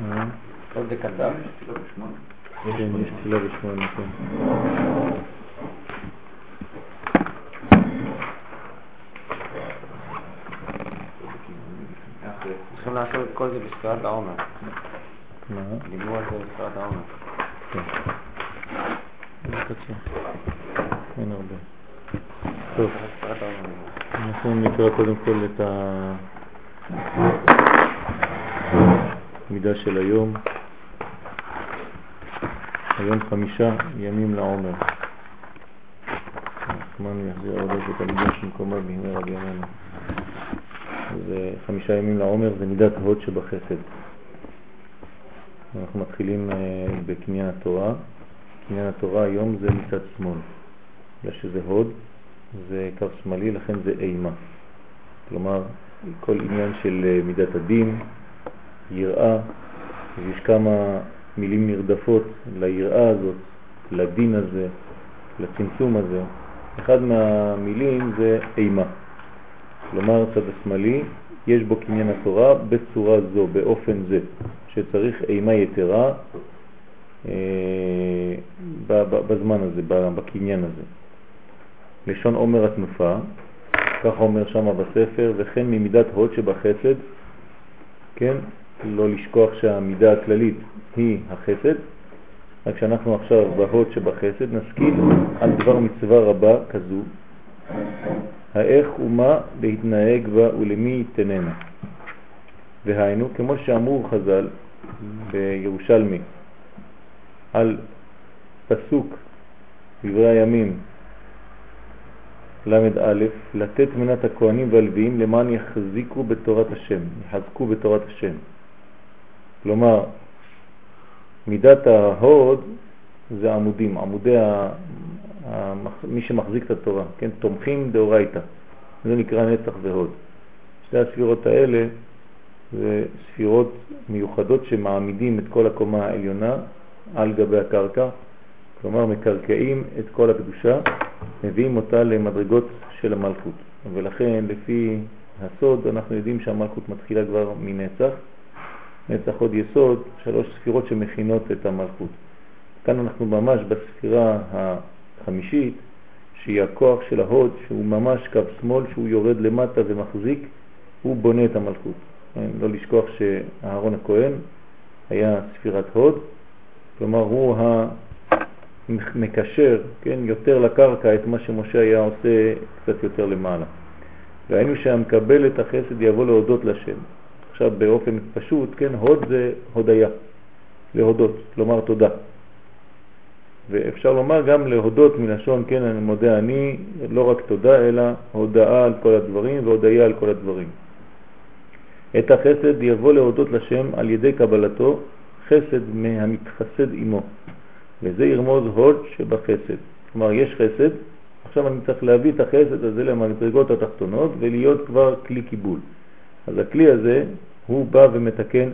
אה? כל זה קצר. כן, יש תפילה בשמונה, כן. צריכים לעשות את כל זה בספירת העומר. מה? דיברו על זה בספירת העומר. כן. זה קצר. אין הרבה. טוב, בספירת העומר. אנחנו נקרא קודם כל את המידה של היום. היום חמישה ימים לעומר. הזמן יחזיר עוד את המידה שמקומה בימי רבי ימינו. זה חמישה ימים לעומר זה מידת הוד שבחסד. אנחנו מתחילים אה, בקניין התורה. קניין התורה היום זה מצד שמאל. בגלל שזה הוד, זה קו שמאלי, לכן זה אימה. כלומר, כל עניין של אה, מידת הדין, יראה, יש כמה מילים נרדפות ליראה הזאת, לדין הזה, לצמצום הזה. אחד מהמילים זה אימה. כלומר, הצד השמאלי, יש בו קניין התורה בצורה זו, באופן זה, שצריך אימה יתרה אה, בזמן הזה, בקניין הזה. לשון עומר התנופה, כך אומר שם בספר, וכן ממידת הוד שבחסד, כן, לא לשכוח שהמידה הכללית היא החסד, רק שאנחנו עכשיו בהוד שבחסד נשכיל על דבר מצווה רבה כזו, האיך ומה להתנהג בה ולמי יתננה. והיינו, כמו שאמרו חז"ל בירושלמי על פסוק דברי הימים ל"א, לתת מנת הכהנים והלוויים למען יחזיקו בתורת השם, יחזקו בתורת השם. כלומר, מידת ההוד זה עמודים, עמודי ה... מי שמחזיק את התורה, כן? תומכים דאורייתא, זה נקרא נצח והוד. שתי הספירות האלה זה ספירות מיוחדות שמעמידים את כל הקומה העליונה על גבי הקרקע, כלומר מקרקעים את כל הקדושה, מביאים אותה למדרגות של המלכות. ולכן לפי הסוד אנחנו יודעים שהמלכות מתחילה כבר מנצח, נצח עוד יסוד, שלוש ספירות שמכינות את המלכות. כאן אנחנו ממש בספירה החמישית, שהיא הכוח של ההוד, שהוא ממש קו שמאל, שהוא יורד למטה ומחזיק, הוא בונה את המלכות. כן, לא לשכוח שאהרון הכהן היה ספירת הוד, כלומר הוא המקשר כן, יותר לקרקע את מה שמשה היה עושה קצת יותר למעלה. והיינו שהמקבל את החסד יבוא להודות לשם. עכשיו באופן פשוט, כן, הוד זה הודיה, להודות, לומר תודה. ואפשר לומר גם להודות מלשון, כן, אני מודה אני, לא רק תודה, אלא הודאה על כל הדברים והודיה על כל הדברים. את החסד יבוא להודות לשם על ידי קבלתו חסד מהמתחסד עמו, וזה ירמוז הוד שבחסד. כלומר, יש חסד, עכשיו אני צריך להביא את החסד הזה למדרגות התחתונות ולהיות כבר כלי קיבול. אז הכלי הזה, הוא בא ומתקן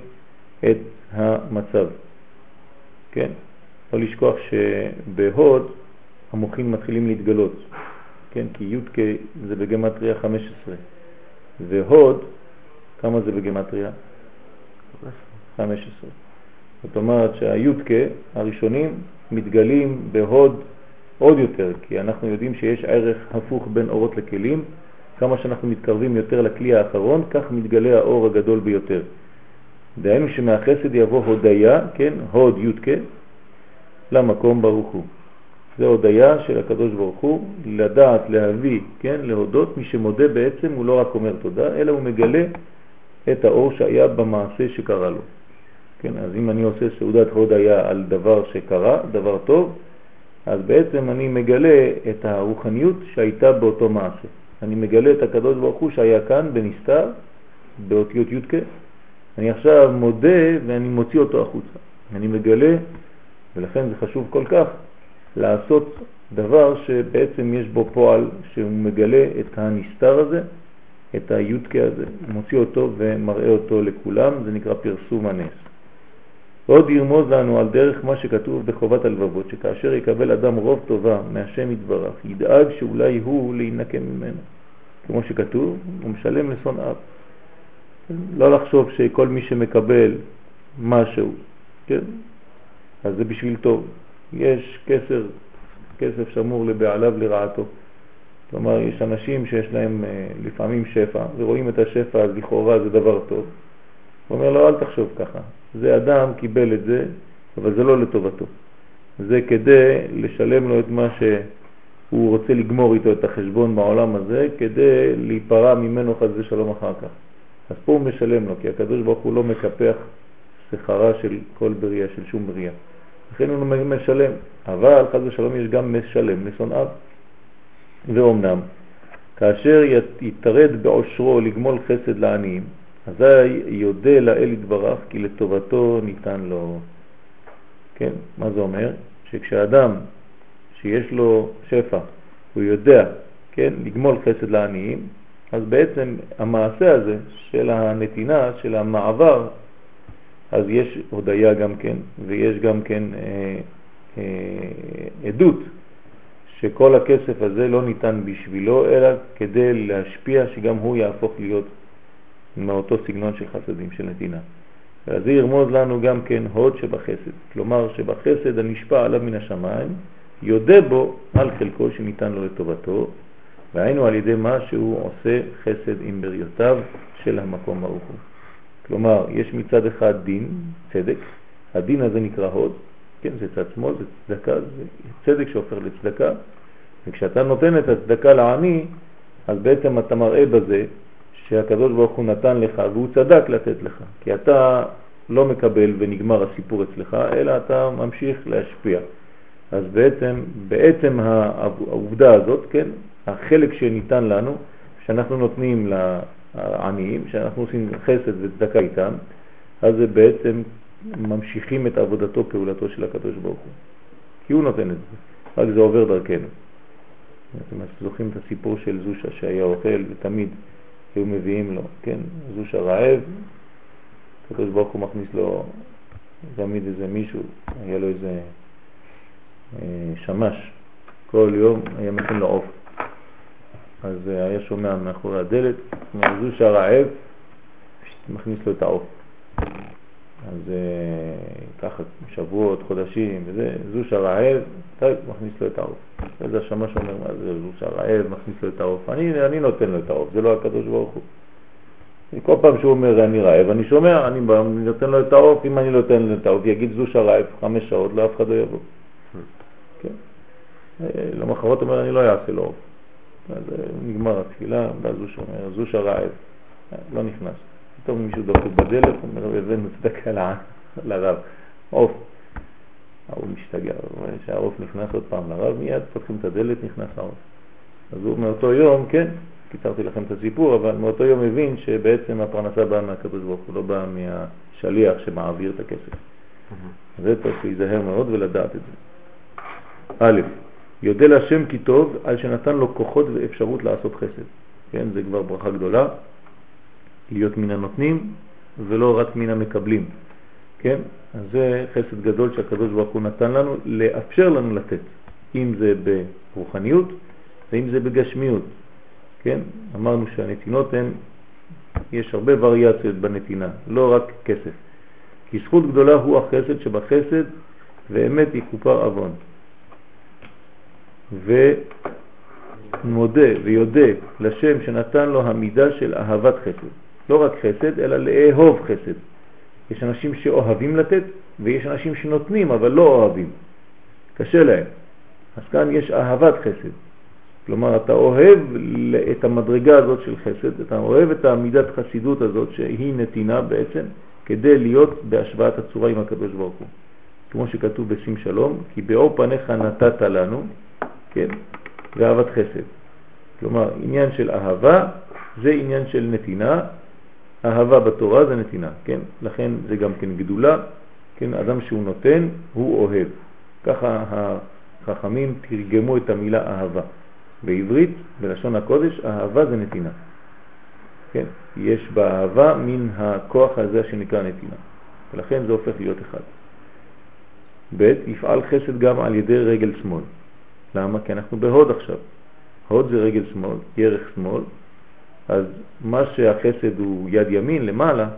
את המצב. כן? לא לשכוח שבהוד המוחים מתחילים להתגלות, כן? כי י' זה בגמטריה 15, והוד, כמה זה בגמטריה? 15. זאת אומרת שהי"ק הראשונים מתגלים בהוד עוד יותר, כי אנחנו יודעים שיש ערך הפוך בין אורות לכלים, כמה שאנחנו מתקרבים יותר לכלי האחרון, כך מתגלה האור הגדול ביותר. דהיינו שמהחסד יבוא הודיה, כן, הוד י"ק, למקום ברוך הוא. זה הודיה של הקדוש ברוך הוא, לדעת, להביא, כן, להודות, מי שמודה בעצם הוא לא רק אומר תודה, אלא הוא מגלה את האור שהיה במעשה שקרה לו. כן, אז אם אני עושה סעודת הודיה על דבר שקרה, דבר טוב, אז בעצם אני מגלה את הרוחניות שהייתה באותו מעשה. אני מגלה את הקדוש ברוך הוא שהיה כאן בנסתר, באותיות י' אני עכשיו מודה ואני מוציא אותו החוצה. אני מגלה, ולכן זה חשוב כל כך, לעשות דבר שבעצם יש בו פועל שהוא מגלה את הנסתר הזה, את הי"ק הזה, מוציא אותו ומראה אותו לכולם, זה נקרא פרסום הנס. ועוד ירמוז לנו על דרך מה שכתוב בחובת הלבבות, שכאשר יקבל אדם רוב טובה מהשם יתברך, ידאג שאולי הוא להינקם ממנו. כמו שכתוב, הוא משלם לשונאיו. לא לחשוב שכל מי שמקבל משהו, כן? אז זה בשביל טוב. יש כסר, כסף שמור לבעליו לרעתו. כלומר, יש אנשים שיש להם אה, לפעמים שפע, ורואים את השפע, אז לכאורה זה דבר טוב. הוא אומר לו, אל תחשוב ככה. זה אדם קיבל את זה, אבל זה לא לטובתו. זה כדי לשלם לו את מה שהוא רוצה לגמור איתו את החשבון בעולם הזה, כדי להיפרע ממנו חס ושלום אחר כך. אז פה הוא משלם לו, כי הקדוש ברוך הוא לא מקפח שכרה של כל בריאה, של שום בריאה. לכן הוא משלם, אבל חס ושלום יש גם משלם לשונאיו. ואומנם, כאשר יתרד בעושרו לגמול חסד לעניים, אזי יודה לאל יתברך כי לטובתו ניתן לו. כן, מה זה אומר? שכשאדם שיש לו שפע, הוא יודע, כן, לגמול חסד לעניים, אז בעצם המעשה הזה של הנתינה, של המעבר, אז יש הודיה גם כן, ויש גם כן אה, אה, עדות שכל הכסף הזה לא ניתן בשבילו, אלא כדי להשפיע שגם הוא יהפוך להיות מאותו סגנון של חסדים, של נתינה. אז זה ירמוז לנו גם כן הוד שבחסד, כלומר שבחסד הנשפע עליו מן השמיים, יודע בו על חלקו שניתן לו לטובתו, והיינו על ידי מה שהוא עושה חסד עם בריותיו של המקום ברוך הוא. כלומר, יש מצד אחד דין, צדק, הדין הזה נקרא הוד, כן, זה צד שמאל, זה צדקה, זה צדק שהופך לצדקה, וכשאתה נותן את הצדקה לעני, אז בעצם אתה מראה בזה שהקדוש ברוך הוא נתן לך והוא צדק לתת לך, כי אתה לא מקבל ונגמר הסיפור אצלך, אלא אתה ממשיך להשפיע. אז בעצם, בעצם העובדה הזאת, כן, החלק שניתן לנו, שאנחנו נותנים לעניים, שאנחנו עושים חסד וצדקה איתם, אז זה בעצם ממשיכים את עבודתו, פעולתו של הקדוש ברוך הוא. כי הוא נותן את זה, רק זה עובר דרכנו. אתם זוכרים את הסיפור של זושה שהיה אוכל ותמיד היו מביאים לו, כן, זושה רעב, הקדוש ברוך הוא מכניס לו תמיד איזה מישהו, היה לו איזה אה, שמש, כל יום היה מכין לו עוף. אז אה, היה שומע מאחורי הדלת, זושה רעב, מכניס לו את העוף. אז אה, ככה שבועות, חודשים, וזה, זוש הרעב, די, מכניס לו את העוף. איזה השמש אומר, מה זה זוש הרעב, מכניס לו את העוף. אני, אני נותן לו את העוף, זה לא הקדוש ברוך הוא. כל פעם שהוא אומר אני רעב, אני שומע, אני, נותן לו את העוף, אם אני נותן לו את העוף, יגיד זוש הרעב חמש שעות, לא אחד לא יבוא. כן? אה, אומר, אני לא אעשה לו עוף. אז אה, נגמר התפילה, ואז הוא שומע, זוש הרעב, לא נכנס. פתאום מישהו דופק בדלת, אומר, הבאנו צדקה לרב, עוף. ההוא משתגע, כשהעוף נכנס עוד פעם לרב, מיד פותחים את הדלת, נכנס העוף. אז הוא מאותו יום, כן, קיצרתי לכם את הסיפור, אבל מאותו יום מבין שבעצם הפרנסה באה מהקדוש ברוך הוא, לא באה מהשליח שמעביר את הכסף. זה צריך להיזהר מאוד ולדעת את זה. א', יודע להשם כי טוב על שנתן לו כוחות ואפשרות לעשות חסד. כן, זה כבר ברכה גדולה. להיות מן הנותנים ולא רק מן המקבלים. כן? אז זה חסד גדול שהקדוש ברוך הוא נתן לנו, לאפשר לנו לתת, אם זה ברוחניות ואם זה בגשמיות. כן? אמרנו שהנתינות הן, יש הרבה וריאציות בנתינה, לא רק כסף. כי זכות גדולה הוא החסד שבחסד ואמת יכופר עוון. ומודה ויודה לשם שנתן לו המידה של אהבת חסד. לא רק חסד, אלא לאהוב חסד. יש אנשים שאוהבים לתת, ויש אנשים שנותנים, אבל לא אוהבים. קשה להם. אז כאן יש אהבת חסד. כלומר, אתה אוהב את המדרגה הזאת של חסד, אתה אוהב את המידת חסידות הזאת שהיא נתינה בעצם, כדי להיות בהשוואת הצורה עם הקדוש ברוך הוא. כמו שכתוב בשים שלום, כי באור פניך נתת לנו, כן, ואהבת חסד. כלומר, עניין של אהבה זה עניין של נתינה, אהבה בתורה זה נתינה, כן? לכן זה גם כן גדולה, כן? אדם שהוא נותן, הוא אוהב. ככה החכמים תרגמו את המילה אהבה. בעברית, בלשון הקודש, אהבה זה נתינה. כן? יש באהבה מן הכוח הזה שנקרא נתינה. ולכן זה הופך להיות אחד. ב' יפעל חסד גם על ידי רגל שמאל. למה? כי אנחנו בהוד עכשיו. הוד זה רגל שמאל, ירך שמאל, אז מה שהחסד הוא יד ימין למעלה,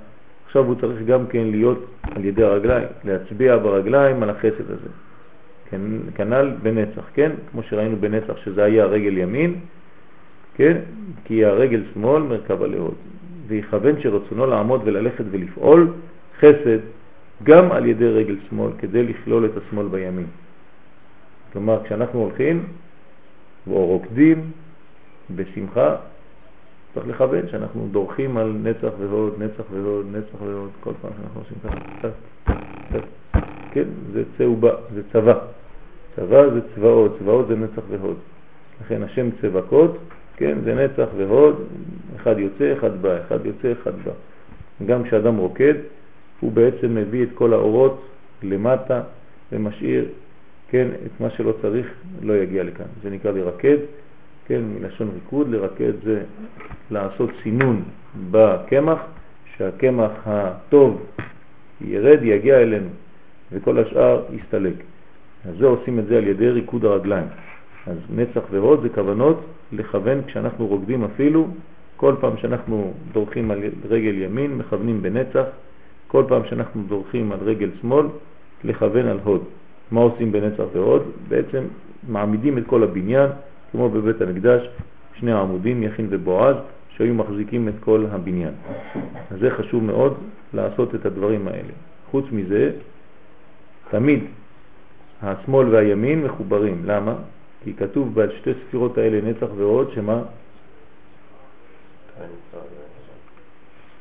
עכשיו הוא צריך גם כן להיות על ידי הרגליים, להצביע ברגליים על החסד הזה. כן, כנ"ל בנצח, כן? כמו שראינו בנצח שזה היה רגל ימין, כן? כי הרגל שמאל מרכב הלהוד. ויכוון שרצונו לעמוד וללכת ולפעול חסד גם על ידי רגל שמאל כדי לכלול את השמאל בימין. כלומר, כשאנחנו הולכים או רוקדים בשמחה, צריך לכוון שאנחנו דורכים על נצח והוד, נצח והוד, נצח והוד, כל פעם שאנחנו עושים ככה, כן, זה צהובה, זה צבא. צבא זה צבאות, צבאות זה נצח והוד. לכן השם צבקות, כן, זה נצח והוד, אחד יוצא, אחד בא, אחד יוצא, אחד בא. גם כשאדם רוקד, הוא בעצם מביא את כל האורות למטה ומשאיר, כן, את מה שלא צריך לא יגיע לכאן. זה נקרא לרקד, כן, מלשון ריקוד, לרקד זה לעשות סינון בקמח, שהקמח הטוב ירד, יגיע אלינו, וכל השאר יסתלק. אז זה עושים את זה על ידי ריקוד הרגליים. אז נצח והוד זה כוונות לכוון כשאנחנו רוקדים אפילו, כל פעם שאנחנו דורכים על רגל ימין מכוונים בנצח, כל פעם שאנחנו דורכים על רגל שמאל לכוון על הוד. מה עושים בנצח והוד? בעצם מעמידים את כל הבניין, כמו בבית המקדש, שני העמודים, יכין ובועז, שהיו מחזיקים את כל הבניין. אז זה חשוב מאוד לעשות את הדברים האלה. חוץ מזה, תמיד השמאל והימין מחוברים. למה? כי כתוב בשתי ספירות האלה נצח ועוד, שמה?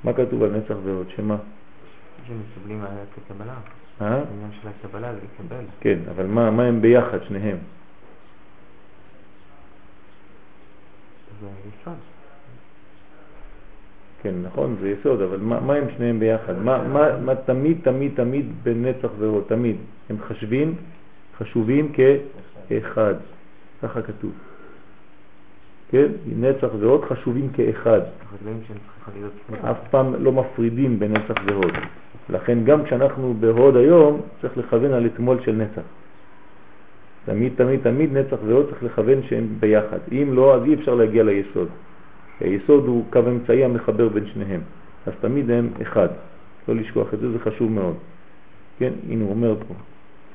מה כתוב על נצח ועוד? שמה? שמקבלים כקבלה. אה? העניין של הקבלה זה לקבל. כן, אבל מה, מה הם ביחד, שניהם? זה יסוד. כן, נכון, זה יסוד, אבל מה, מה הם שניהם ביחד? מה, מה, מה תמיד, תמיד, תמיד בנצח ועוד, תמיד. הם חשבים, חשובים כאחד, ככה כתוב. כן? נצח ועוד חשובים כאחד. אף פעם לא מפרידים בין נצח והוד. לכן גם כשאנחנו בהוד היום, צריך לכוון על אתמול של נצח. תמיד, תמיד, תמיד נצח והוד צריך לכוון שהם ביחד. אם לא, אז אי אפשר להגיע ליסוד. היסוד הוא קו אמצעי המחבר בין שניהם. אז תמיד הם אחד. לא לשכוח את זה, זה חשוב מאוד. כן, הנה הוא אומר פה,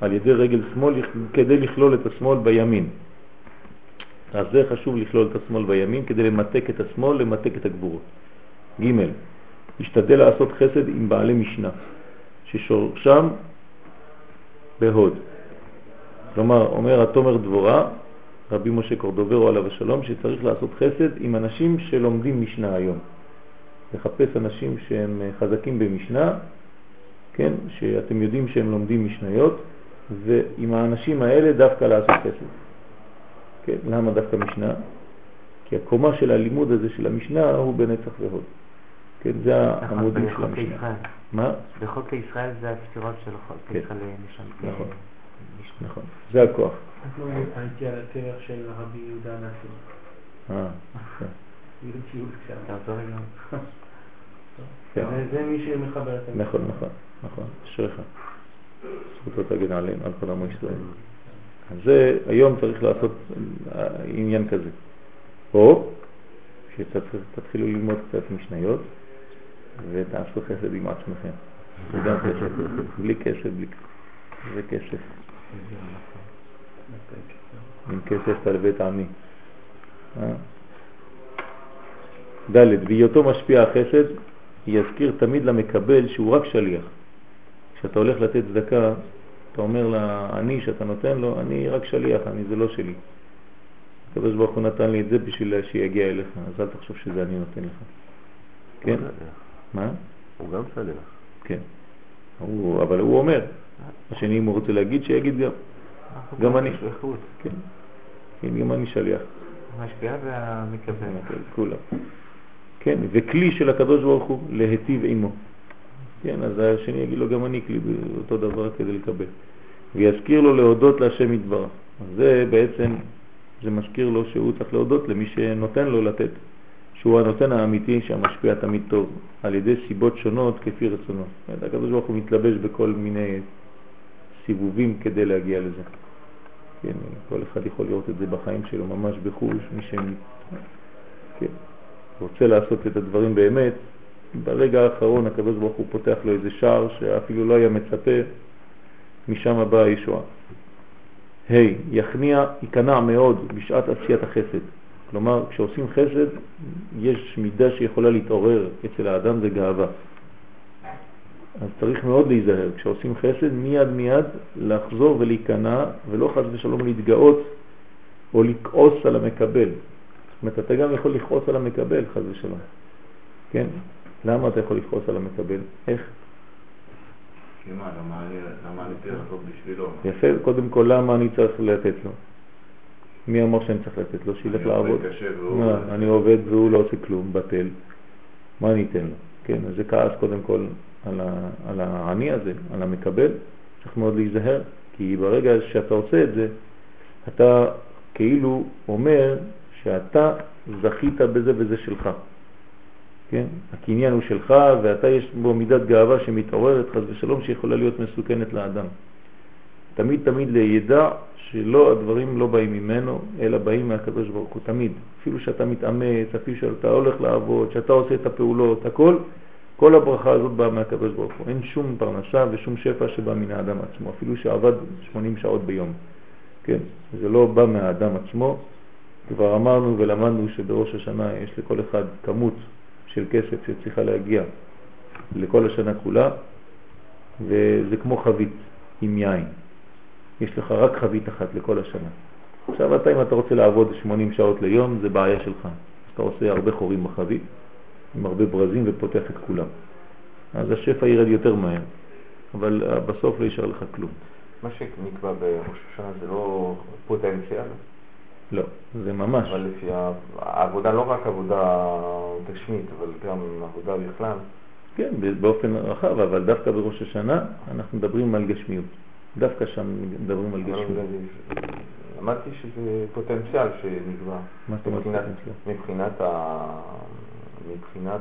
על ידי רגל שמאל כדי לכלול את השמאל בימין. אז זה חשוב לכלול את השמאל בימין כדי למתק את השמאל, למתק את הגבורות. ג' השתדל לעשות חסד עם בעלי משנה, ששורשם בהוד. כלומר, אומר התומר דבורה, רבי משה קורדוברו עליו השלום, שצריך לעשות חסד עם אנשים שלומדים משנה היום. לחפש אנשים שהם חזקים במשנה, כן, שאתם יודעים שהם לומדים משניות, ועם האנשים האלה דווקא לעשות חסד. כן, למה דווקא משנה? כי הקומה של הלימוד הזה של המשנה הוא בנצח והוד. כן, זה העמודים של המשנה. מה? בחוק לישראל זה הספירות של חוק כן. ישראל נשם. נכון. נכון, זה הכוח. אנחנו הייתי על הדרך של רבי יהודה הנשיא. אה, כן. גם. כן. וזה מי שמחבר את נכון, נכון, נכון, אשריך. זכותו תגן עליהם, על כל עמו ישראל. אז זה, היום צריך לעשות אה, עניין כזה. או שתתחילו ללמוד קצת משניות ותעשו חסד עם עצמכם. זה גם חסד, בלי כסף, בלי כסף. זה כסף. עם כסף תלווה טעמי. אה? ד' בהיותו משפיע החסד, יזכיר תמיד למקבל שהוא רק שליח. כשאתה הולך לתת צדקה, אתה אומר לעני שאתה נותן לו, אני רק שליח, אני זה לא שלי. הקדוש ברוך הוא נתן לי את זה בשביל שיגיע אליך, אז אל תחשוב שזה אני נותן לך. כן? מה? הוא גם שליח. כן. הוא, אבל הוא אומר, השני אם הוא רוצה להגיד, שיגיד גם. גם אני. כן. כן, גם אני שליח. המשפיע והמקבל. כולם. כן, וכלי של הקדוש ברוך הוא להיטיב עמו. כן, אז השני יגיד לו גם אני כלי באותו דבר כדי לקבל. ויזכיר לו להודות להשם יתברך. זה בעצם, זה מזכיר לו שהוא צריך להודות למי שנותן לו לתת. שהוא הנותן האמיתי שהמשפיע תמיד טוב, על ידי סיבות שונות כפי רצונו. זאת הקדוש ברוך הוא מתלבש בכל מיני סיבובים כדי להגיע לזה. כן, כל אחד יכול לראות את זה בחיים שלו ממש בחוש, מי ש... כן, רוצה לעשות את הדברים באמת, ברגע האחרון הקדוש ברוך הוא פותח לו איזה שער שאפילו לא היה מצפה, משם באה הישועה. ה' hey, יכניע, ייכנע מאוד בשעת עשיית החסד. כלומר, כשעושים חסד, יש מידה שיכולה להתעורר אצל האדם, זה גאווה. אז צריך מאוד להיזהר. כשעושים חסד, מיד מיד לחזור ולהיכנע, ולא חס ושלום להתגאות או לכעוס על המקבל. זאת אומרת, אתה גם יכול לכעוס על המקבל, חס ושלום. כן? למה אתה יכול לכעוס על המקבל? איך? למה אני צריך לעשות בשבילו? יפה, קודם כל, למה אני צריך לתת לו? מי אמר שאני צריך לתת לו? שילך לעבוד. אני עובד והוא לא עושה כלום, בטל. מה אני אתן לו? כן, אז זה כעס קודם כל על, ה, על העני הזה, על המקבל. צריך מאוד להיזהר, כי ברגע שאתה עושה את זה, אתה כאילו אומר שאתה זכית בזה וזה שלך. כן? הקניין הוא שלך ואתה יש בו מידת גאווה שמתעוררת חס ושלום שיכולה להיות מסוכנת לאדם. תמיד תמיד לידע שלא, הדברים לא באים ממנו, אלא באים מהקדוש ברוך הוא, תמיד. אפילו שאתה מתאמץ, אפילו שאתה הולך לעבוד, שאתה עושה את הפעולות, הכל, כל הברכה הזאת באה מהקדוש ברוך הוא. אין שום פרנסה ושום שפע שבא מן האדם עצמו, אפילו שעבד 80 שעות ביום. כן? זה לא בא מהאדם עצמו. כבר אמרנו ולמדנו שבראש השנה יש לכל אחד כמות של כסף שצריכה להגיע לכל השנה כולה, וזה כמו חבית עם יין. יש לך רק חבית אחת לכל השנה. עכשיו אתה, אם אתה רוצה לעבוד 80 שעות ליום, זה בעיה שלך. אתה עושה הרבה חורים בחבית, עם הרבה ברזים ופותח את כולם. אז השפע ירד יותר מהר, אבל בסוף לא יישאר לך כלום. מה שנקבע בראש השנה זה לא פוטנציאל? לא, זה ממש. אבל לפי העבודה, לא רק עבודה גשמית, אבל גם עבודה בכלל. כן, באופן רחב, אבל דווקא בראש השנה אנחנו מדברים על גשמיות. דווקא שם מדברים על גשמיות. למדתי שזה פוטנציאל שנקבע. מה זאת אומרת פוטנציאל? מבחינת, ה... מבחינת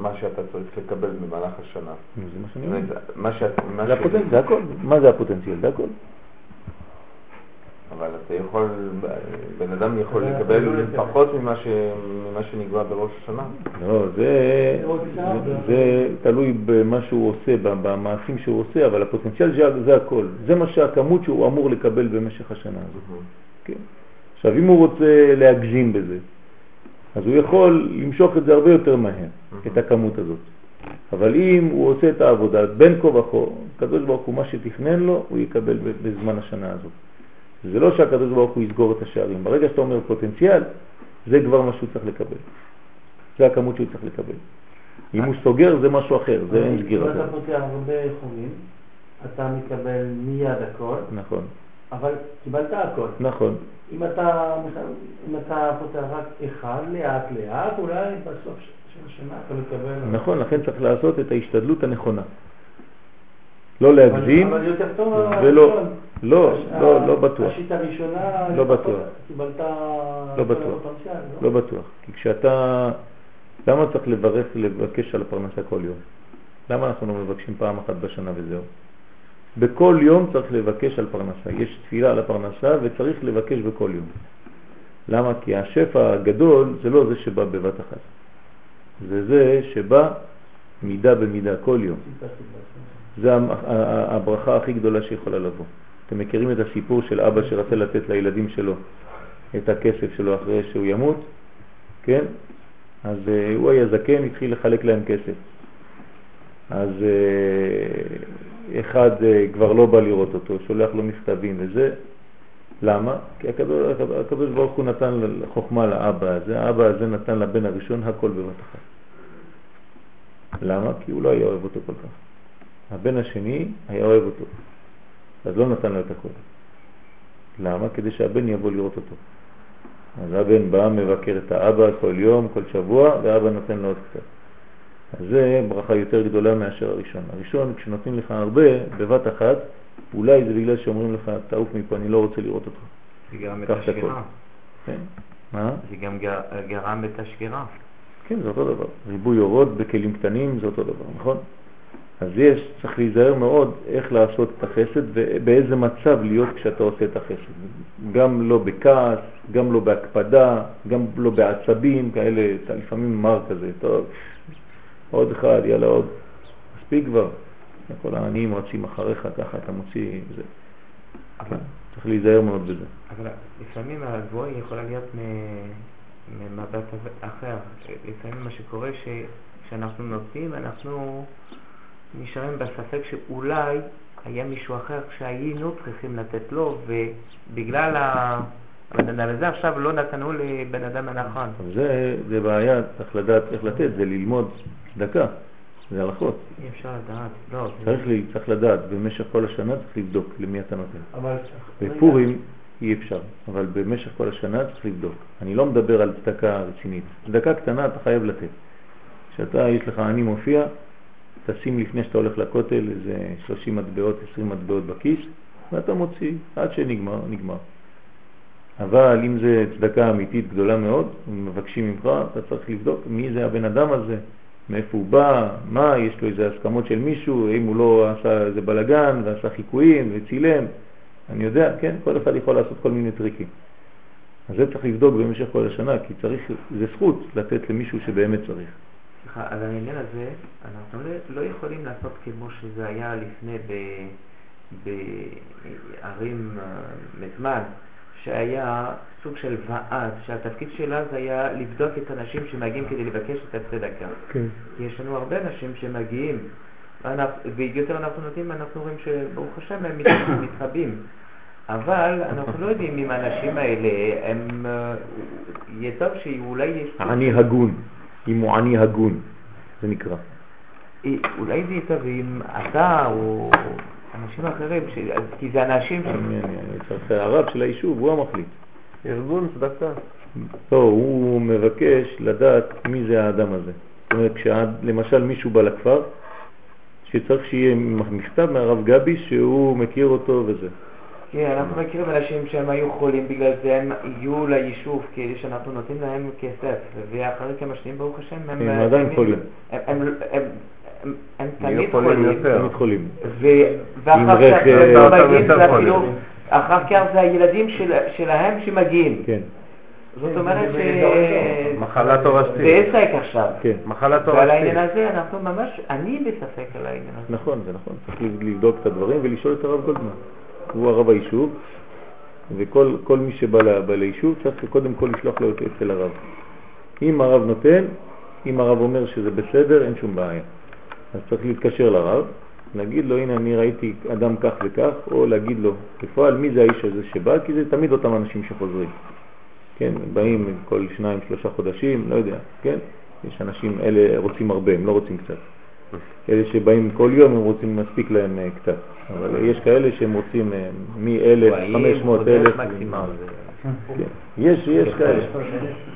מה שאתה צריך לקבל במהלך השנה. זה מה שאני אומר. מה שאת... זה הפוטנציאל, זה הכל. מה זה הפוטנציאל? זה הכל. אבל אתה יכול, בן אדם יכול לקבל פחות ממה, ש, ממה שנקבע בראש השנה. לא, זה, זה, זה תלוי במה שהוא עושה, במעשים שהוא עושה, אבל הפוטנציאל זה, זה הכל. זה מה שהכמות שהוא אמור לקבל במשך השנה הזאת. כן. עכשיו, אם הוא רוצה להגזים בזה, אז הוא יכול למשוך את זה הרבה יותר מהר, את הכמות הזאת. אבל אם הוא עושה את העבודה בין כה וכה, הקדוש ברוך הוא מה שתכנן לו, הוא יקבל בזמן השנה הזאת. זה לא שהקדוש ברוך הוא יסגור את השערים. ברגע שאתה אומר פוטנציאל, זה כבר מה שהוא צריך לקבל. זה הכמות שהוא צריך לקבל. אם הוא סוגר זה משהו אחר, זה אין סגירה. אם אתה פותח הרבה חורים, אתה מקבל מיד הכל. נכון. אבל קיבלת הכל. נכון. אם אתה, אם אתה פותח רק אחד, לאט לאט, אולי בסוף של השנה אתה מקבל... נכון, לכן צריך לעשות את ההשתדלות הנכונה. לא להגזים, ולא, לא, לא, לא בטוח. השיטה הראשונה, לא בטוח. קיבלת... לא בטוח. לא בטוח. כי כשאתה, למה צריך לברך, לבקש על הפרנסה כל יום? למה אנחנו לא מבקשים פעם אחת בשנה וזהו? בכל יום צריך לבקש על פרנסה. יש תפילה על הפרנסה וצריך לבקש בכל יום. למה? כי השפע הגדול זה לא זה שבא בבת אחת. זה זה שבא מידה במידה כל יום. זה הברכה הכי גדולה שיכולה לבוא. אתם מכירים את הסיפור של אבא שרצה לתת לילדים שלו את הכסף שלו אחרי שהוא ימות, כן? אז uh, הוא היה זקן, התחיל לחלק להם כסף. אז uh, אחד uh, כבר לא בא לראות אותו, שולח לו מכתבים וזה. למה? כי הקדוש ברוך הוא נתן חוכמה לאבא הזה, האבא הזה נתן לבן הראשון הכל בבת אחת. למה? כי הוא לא היה אוהב אותו כל כך. הבן השני היה אוהב אותו, אז לא נתן לו את הכל. למה? כדי שהבן יבוא לראות אותו. אז הבן בא, מבקר את האבא כל יום, כל שבוע, ואבא נותן לו עוד קצת. אז זה ברכה יותר גדולה מאשר הראשון. הראשון, כשנותנים לך הרבה, בבת אחת, אולי זה בגלל שאומרים לך, תעוף מפה, אני לא רוצה לראות אותך. זה גרם את השגירה. כן. מה? זה גם גרם את השגירה. כן, זה אותו דבר. ריבוי אורות בכלים קטנים זה אותו דבר, נכון? אז יש, צריך להיזהר מאוד איך לעשות את החסד ובאיזה מצב להיות כשאתה עושה את החסד. גם לא בכעס, גם לא בהקפדה, גם לא בעצבים, כאלה, לפעמים מר כזה, טוב, עוד אחד, יאללה עוד, מספיק כבר. כל העניים רצים אחריך, ככה אתה מוציא, זה. אבל, צריך להיזהר מאוד בזה. אבל לפעמים הגבוהה יכולה להיות ממבט אחר. לפעמים מה שקורה שכשאנחנו נותנים, אנחנו נשארים בספק שאולי היה מישהו אחר שהיינו צריכים לתת לו, ובגלל ה- הבן אדם הזה עכשיו לא נתנו לבן אדם הנכון. אבל זה, זה בעיה, צריך לדעת איך לתת, זה ללמוד צדקה, זה הלכות. אי אפשר לדעת, לא. צריך, לי, צריך לדעת, במשך כל השנה צריך לבדוק למי אתה נותן. אבל... בפורים אי אפשר, אבל במשך כל השנה צריך לבדוק. אני לא מדבר על צדקה רצינית. צדקה קטנה אתה חייב לתת. כשאתה, יש לך אני מופיע, תשים לפני שאתה הולך לכותל איזה 30 מטבעות, 20 מטבעות בכיס, ואתה מוציא, עד שנגמר, נגמר. אבל אם זה צדקה אמיתית גדולה מאוד, מבקשים ממך, אתה צריך לבדוק מי זה הבן אדם הזה, מאיפה הוא בא, מה, יש לו איזה הסכמות של מישהו, אם הוא לא עשה איזה בלגן ועשה חיקויים וצילם, אני יודע, כן, כל אחד יכול לעשות כל מיני טריקים. אז זה צריך לבדוק במשך כל השנה, כי צריך, זה זכות לתת למישהו שבאמת צריך. סליחה, על העניין הזה, אנחנו לא, לא יכולים לעשות כמו שזה היה לפני בערים אה, מזמן, שהיה סוג של ועד, שהתפקיד שלה זה היה לבדוק את האנשים שמגיעים כדי לבקש את הצדקה. כן. כי יש לנו הרבה אנשים שמגיעים, ויותר אנחנו נותנים, אנחנו רואים שברוך השם הם מת- מתרבים. אבל אנחנו לא יודעים אם האנשים האלה, הם... אה, יהיה טוב שאולי יש... עני הגון, אם הוא עני הגון, זה נקרא. אולי זה יהיה טוב אם אתה או אנשים אחרים, ש... כי זה אנשים ש... אני- אני- צריך הרב של היישוב, הוא המחליט. ארגון צדקה. לא, הוא מבקש לדעת מי זה האדם הזה. זאת אומרת, כשלמשל מישהו בא לכפר, שצריך שיהיה מכתב מהרב גבי שהוא מכיר אותו וזה. כן, אנחנו מכירים אנשים שהם היו חולים, בגלל זה הם הגיעו ליישוב, כדי שאנחנו נותנים להם כסף, ואחרי כמה שנים, ברוך השם, הם... הם עדיין חולים. הם, תמיד חולים. תמיד חולים. ואחר כך מגיעים, זה אפילו. אחר כך זה הילדים של- שלהם שמגיעים. כן, זאת אומרת ש... מחלה תורשתית. זה עסק עכשיו. כן. מחלה ועל תורשתית. העניין הזה אנחנו ממש, אני בספק על העניין הזה. נכון, זה נכון. צריך לבדוק את הדברים ולשאול את הרב גולדמן. הוא הרב היישוב, וכל כל מי שבא ליישוב צריך קודם כל לשלוח לו את אצל הרב. אם הרב נותן, אם הרב אומר שזה בסדר, אין שום בעיה. אז צריך להתקשר לרב, להגיד לו, הנה אני ראיתי אדם כך וכך, או להגיד לו, בפועל מי זה האיש הזה שבא, כי זה תמיד אותם אנשים שחוזרים. כן, באים כל שניים, שלושה חודשים, לא יודע, כן? יש אנשים, אלה רוצים הרבה, הם לא רוצים קצת. אלה שבאים כל יום הם רוצים מספיק להם אה, קצת, אבל יש כאלה שהם רוצים אה, מ-1,000, 500 אלף. מקסימום. כן. יש, יש כאלה.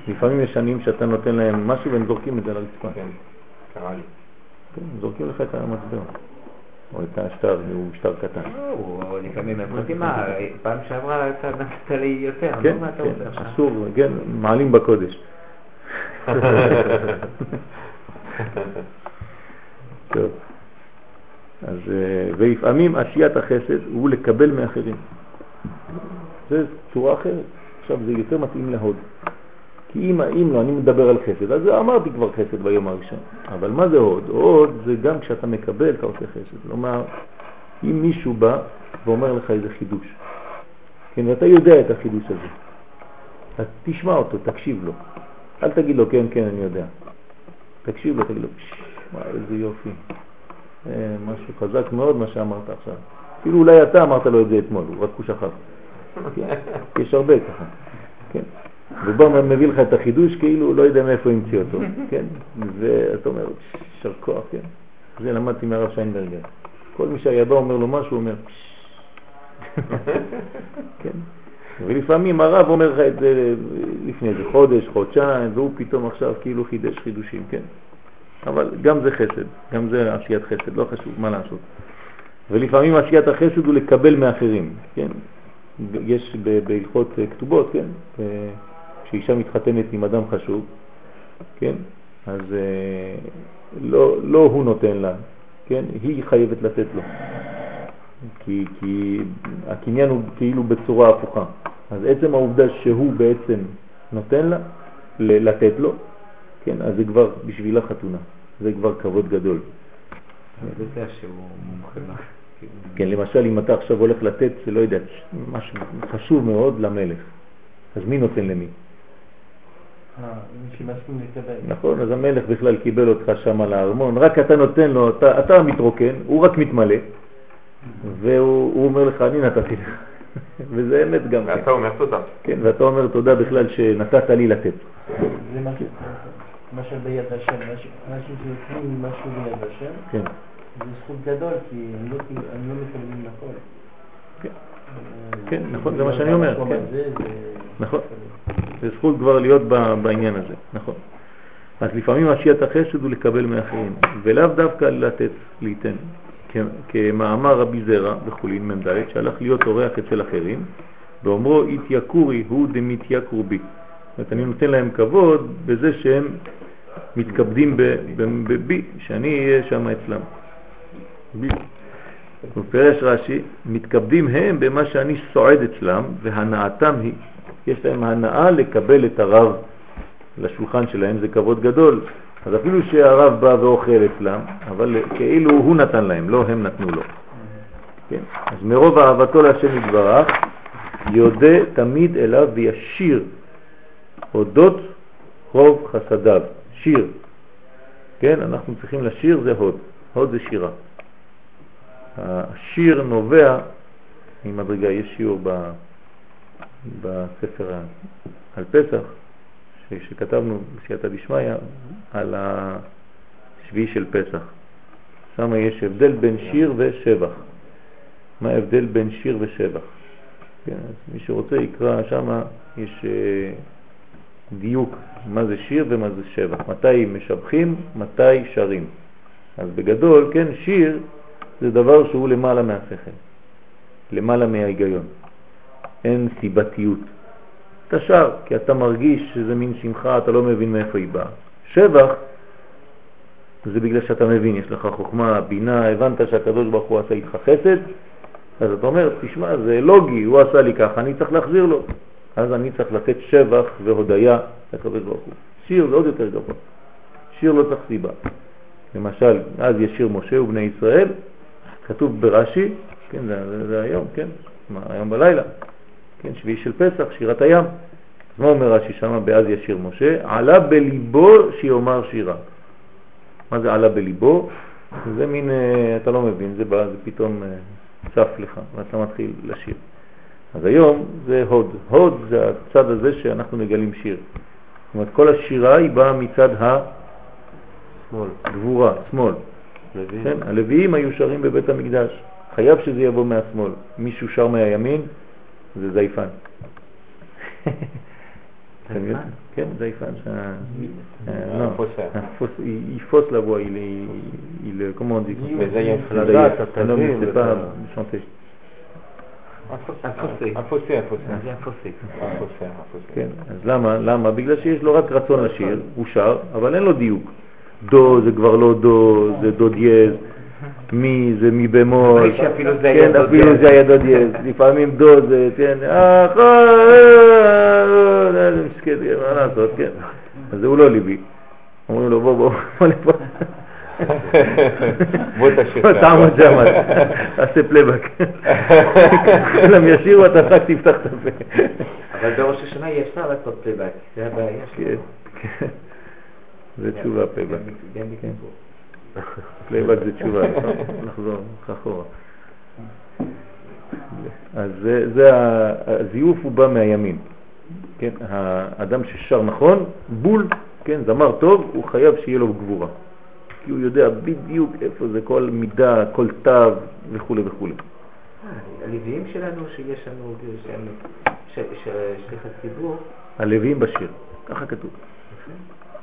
לפעמים יש עניים שאתה נותן להם משהו והם זורקים את זה על הרצפה. כן, קרה לי. כן, זורקים לך את המטבע. או את השטר, הוא שטר קטן. או לפעמים הם רוצים מה, פעם שעברה אתה נתת לי יותר, כן, אתה כן? אסור, כן, מעלים בקודש. טוב. אז, אה, ולפעמים עשיית החסד הוא לקבל מאחרים. זה צורה אחרת. עכשיו זה יותר מתאים להוד. כי אם, אם לא, אני מדבר על חסד, אז אמרתי כבר חסד ביום הראשון. אבל מה זה הוד? הוד זה גם כשאתה מקבל, אתה עושה חסד. כלומר, אם מישהו בא ואומר לך איזה חידוש, כן, ואתה יודע את החידוש הזה, אז תשמע אותו, תקשיב לו. אל תגיד לו, כן, כן, אני יודע. תקשיב לו, תגיד לו, "פש, וואי, איזה יופי. אה, משהו חזק מאוד מה שאמרת עכשיו. אפילו אולי אתה אמרת לו את זה אתמול, רק הוא שכח. כן? יש הרבה ככה, כן. הוא בא מביא לך את החידוש כאילו הוא לא יודע מאיפה המציא אותו, כן? ואתה אומר, יישר כוח, כן? זה למדתי מהרב שיינברגר. כל מי שהיה בא אומר לו משהו, הוא אומר, כן? ולפעמים הרב אומר לך את זה לפני איזה חודש, חודשיים, והוא פתאום עכשיו כאילו חידש חידושים, כן? אבל גם זה חסד, גם זה עשיית חסד, לא חשוב מה לעשות. ולפעמים עשיית החסד הוא לקבל מאחרים, כן? יש בהלכות אה, כתובות, כן? כשאישה מתחתנת עם אדם חשוב, כן? אז אה, לא, לא הוא נותן לה, כן? היא חייבת לתת לו. כי, כי הקניין הוא כאילו בצורה הפוכה. אז עצם העובדה שהוא בעצם נותן לה, לתת לו, כן, אז זה כבר בשבילה חתונה. זה כבר כבוד גדול. אני יודע שהוא מומחה. כן, למשל, אם אתה עכשיו הולך לתת, לא יודע, משהו חשוב מאוד למלך, אז מי נותן למי? אה, מי שמסכים לקבל. נכון, אז המלך בכלל קיבל אותך שם לארמון, רק אתה נותן לו, אתה, אתה מתרוקן, הוא רק מתמלא, והוא הוא אומר לך, אני נתתי לך. וזה אמת גם כן. ואתה אומר תודה. כן, ואתה אומר תודה בכלל שנתת לי לתת. זה מה ש- למשל ביד השם, אנשים שנותנים משהו ביד השם, כן, זה זכות גדול, כי הם לא הם לא מקבלים הכל. כן. נכון, זה מה שאני אומר, כן. נכון. זה זכות כבר להיות בעניין הזה, נכון. אז לפעמים עשיית החסד הוא לקבל מאחרים, ולאו דווקא לתת, ליתן. כמאמר רבי זרע בחולין מ"ד, שהלך להיות אורח אצל אחרים, ואומרו התייקורי הוא דמתייקרו בי. זאת אומרת, אני נותן להם כבוד בזה שהם מתכבדים ב- ב- בי, שאני אהיה שם אצלם. פירש רש"י, מתכבדים הם במה שאני סועד אצלם, והנאתם היא. יש להם הנאה לקבל את הרב לשולחן שלהם, זה כבוד גדול. אז אפילו שהרב בא ואוכל אצלם, אבל כאילו הוא נתן להם, לא הם נתנו לו. כן? אז מרוב אהבתו להשם יתברך, יודה תמיד אליו וישיר הודות רוב חסדיו. שיר. כן, אנחנו צריכים לשיר, זה הוד. הוד זה שירה. השיר נובע ממדרגה, יש שיעור ב, בספר על פסח, ש- שכתבנו בסייעתא דשמיא על השביעי של פסח. שם יש הבדל בין שיר ושבח. מה ההבדל בין שיר ושבח? כן, אז מי שרוצה יקרא שם, יש אה, דיוק מה זה שיר ומה זה שבח, מתי משבחים, מתי שרים. אז בגדול, כן, שיר זה דבר שהוא למעלה מהשכל, למעלה מההיגיון. אין סיבתיות. אתה שר, כי אתה מרגיש שזה מין שמחה, אתה לא מבין מאיפה היא באה. שבח זה בגלל שאתה מבין, יש לך חוכמה, בינה, הבנת שהקדוש ברוך הוא עשה איתך חסד, אז אתה אומר, תשמע, זה לוגי, הוא עשה לי ככה, אני צריך להחזיר לו. אז אני צריך לתת שבח והודיה לקדוש ברוך הוא. שיר זה עוד יותר גבוה. שיר לא צריך סיבה. למשל, אז יש שיר משה ובני ישראל, כתוב ברש"י, כן, זה, זה, זה היום, כן, היום בלילה, כן, שביעי של פסח, שירת הים. אז מה אומר רש"י שם באז ישיר משה? עלה בליבו שיאמר שירה. מה זה עלה בליבו? זה מין, אה, אתה לא מבין, זה, בא, זה פתאום אה, צף לך, ואתה מתחיל לשיר. אז היום זה הוד. הוד זה הצד הזה שאנחנו מגלים שיר. זאת אומרת, כל השירה היא באה מצד. הגבורה, שמאל. לוי. כן, הלוויים היו שרים בבית המקדש. חייב שזה יבוא מהשמאל. מישהו שר מהימין, זה זייפן. מבין? כן, זייפן. euh, fausse la voix, il, est, il, comment on dit. כן, אז למה? למה? בגלל שיש לו רק רצון לשיר, הוא שר, אבל אין לו דיוק. דו זה כבר לא דו, זה דו דיאז, מי זה מי במול, אפילו זה כן, היה דו אפילו דיאז. לפעמים דו זה, כן, אה, אה, זה מסכן, מה לעשות, כן, אז הוא לא ליבי. אומרים לו בוא בוא, לפה. בוא שם. תעמוד שם, תעשה פלייבק. כולם ישירו, אתה רק תפתח את הפה. אבל בראש השנה אי אפשר לעשות פלייבק, זה הבעיה כן. כן. זה תשובה פלייבק. גם בכיפור. פלייבק זה תשובה? נחזור אחורה. אז זה, זה הזיוף הוא בא מהימין. כן, האדם ששר נכון, בול, כן, זמר טוב, הוא חייב שיהיה לו גבורה. כי הוא יודע בדיוק איפה זה כל מידה, כל תו וכו' וכו'. הלוויים שלנו שיש לנו, שליח הציבור, הלוויים בשיר, ככה כתוב.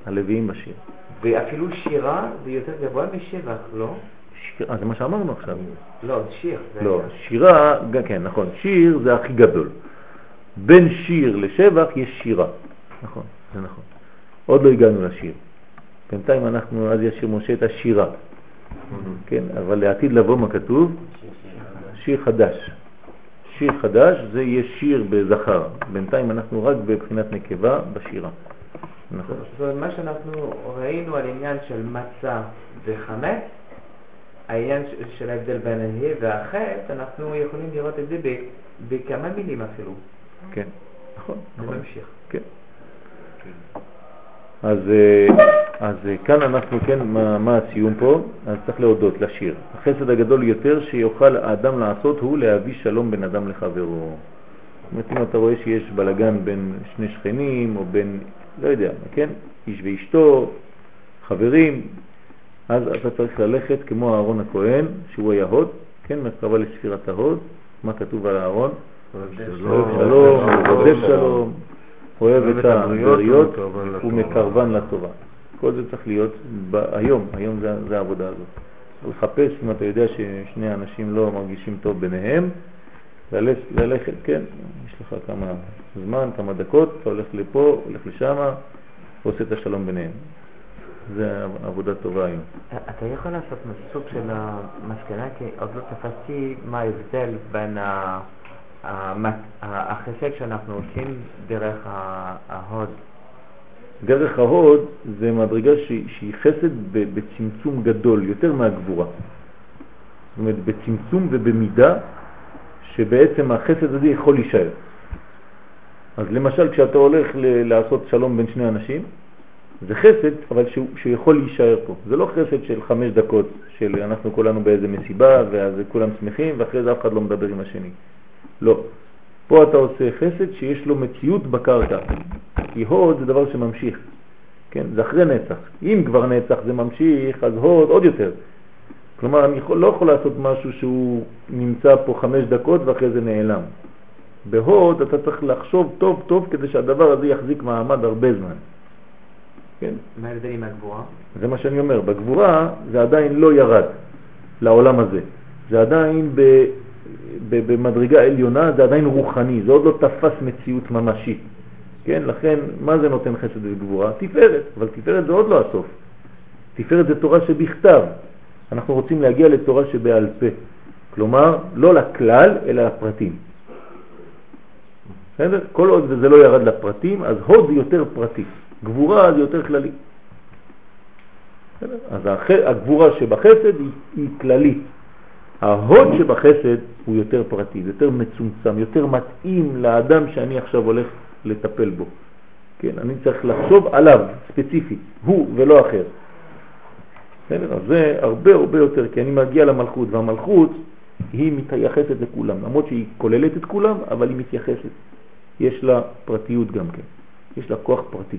הלוויים בשיר. ואפילו שירה זה יותר גבוה משבח, לא? שיר, אה, זה מה שאמרנו עכשיו. לא, שיר. לא. שירה, כן, נכון, שיר זה הכי גדול. בין שיר לשבח יש שירה. נכון, זה נכון. עוד לא הגענו לשיר. בינתיים אנחנו, אז יש שיר משה את השירה. כן, אבל לעתיד לבוא מה כתוב? שיר חדש. שיר חדש זה יהיה שיר בזכר. בינתיים אנחנו רק בבחינת נקבה בשירה. נכון. זאת אומרת, מה שאנחנו ראינו על עניין של מצה וחמץ, העניין של ההבדל בין הה והחטא, אנחנו יכולים לראות את זה בכמה מילים אפילו. כן, נכון, נכון. ממשיך. כן. אז, אה, אז אה, כאן אנחנו, כן, מה, מה הסיום פה? אז צריך להודות, לשיר. החסד הגדול יותר שיוכל האדם לעשות הוא להביא שלום בין אדם לחברו. זאת אומרת, אם אתה רואה שיש בלגן בין שני שכנים או בין, לא יודע, כן, איש ואשתו, חברים, אז אתה צריך ללכת כמו אהרון הכהן, שהוא היה הוד, כן, מרכבה לספירת ההוד, מה כתוב על אהרון? שלום, רודף שלום, אוהב את הבריות ומקרבן לטובה. כל זה צריך להיות היום, היום זה, העבודה הזאת. לחפש, אם אתה יודע ששני אנשים לא מרגישים טוב ביניהם, ללכת, כן, יש לך כמה זמן, כמה דקות, אתה הולך לפה, הולך לשם, ועושה את השלום ביניהם. זה עבודה טובה היום. אתה יכול לעשות סוג של המסקנה, כי עוד לא תפסתי מה ההבדל בין החסד שאנחנו עושים דרך ההוד. דרך ההוד זה מדרגה שהיא, חסד בצמצום גדול, יותר מהגבורה. זאת אומרת, בצמצום ובמידה שבעצם החסד הזה יכול להישאר. אז למשל כשאתה הולך ל- לעשות שלום בין שני אנשים, זה חסד, אבל שהוא, שהוא יכול להישאר פה. זה לא חסד של חמש דקות, של אנחנו כולנו באיזה מסיבה, ואז כולם שמחים, ואחרי זה אף אחד לא מדבר עם השני. לא. פה אתה עושה חסד שיש לו מציאות בקרקע. כי הוד זה דבר שממשיך. כן, זה אחרי נצח. אם כבר נצח זה ממשיך, אז הוד עוד יותר. כלומר, אני יכול, לא יכול לעשות משהו שהוא נמצא פה חמש דקות ואחרי זה נעלם. בהוד אתה צריך לחשוב טוב טוב כדי שהדבר הזה יחזיק מעמד הרבה זמן. כן? מה ההבדל עם הגבורה? זה מה שאני אומר. בגבורה זה עדיין לא ירד לעולם הזה. זה עדיין ב, ב, במדרגה עליונה, זה עדיין רוחני, זה עוד לא תפס מציאות ממשית. כן, לכן, מה זה נותן חסד וגבורה? תפארת, אבל תפארת זה עוד לא הסוף. תפארת זה תורה שבכתב. אנחנו רוצים להגיע לתורה שבעל פה. כלומר, לא לכלל, אלא לפרטים. בסדר? כל עוד וזה לא ירד לפרטים, אז הוד זה יותר פרטי, גבורה זה יותר כללי. אז. הגבורה שבחסד היא, היא כללית. ההוד שבחסד הוא יותר פרטי, זה יותר מצומצם, יותר מתאים לאדם שאני עכשיו הולך לטפל בו. כן, אני צריך לחשוב עליו ספציפית, הוא ולא אחר. בסדר? אז זה הרבה הרבה יותר, כי אני מגיע למלכות, והמלכות היא מתייחסת לכולם, למרות שהיא כוללת את כולם, אבל היא מתייחסת. יש לה פרטיות גם כן, יש לה כוח פרטי.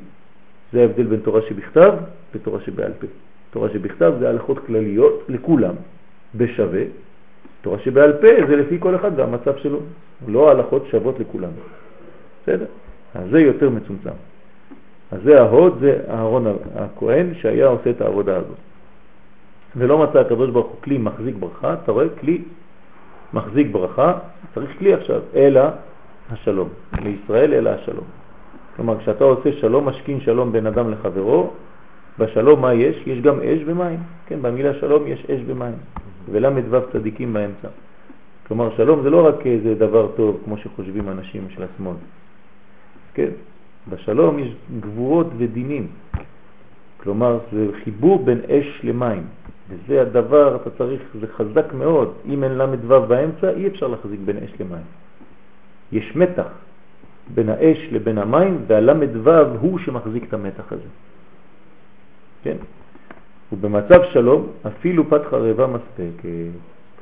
זה ההבדל בין תורה שבכתב ותורה שבעל פה. תורה שבכתב זה הלכות כלליות לכולם, בשווה. תורה שבעל פה זה לפי כל אחד והמצב שלו, לא הלכות שוות לכולם. בסדר? אז זה יותר מצומצם. אז זה ההוד, זה אהרון הכהן שהיה עושה את העבודה הזאת. ולא מצא הקדוש ברוך הוא כלי מחזיק ברכה, אתה רואה? כלי מחזיק ברכה, צריך כלי עכשיו, אלא השלום. לישראל אלא השלום. כלומר, כשאתה עושה שלום, משכין שלום בין אדם לחברו, בשלום מה יש? יש גם אש ומים. כן, במילה שלום יש אש ומים. ולמד ו' צדיקים באמצע. כלומר, שלום זה לא רק איזה דבר טוב, כמו שחושבים אנשים של השמאל. כן, בשלום יש גבורות ודינים. כלומר, זה חיבור בין אש למים. וזה הדבר, אתה צריך, זה חזק מאוד. אם אין למד ו' באמצע, אי אפשר להחזיק בין אש למים. יש מתח בין האש לבין המים, והלמד ו' הוא שמחזיק את המתח הזה. כן? ובמצב שלום, אפילו פתחה רבע מספק.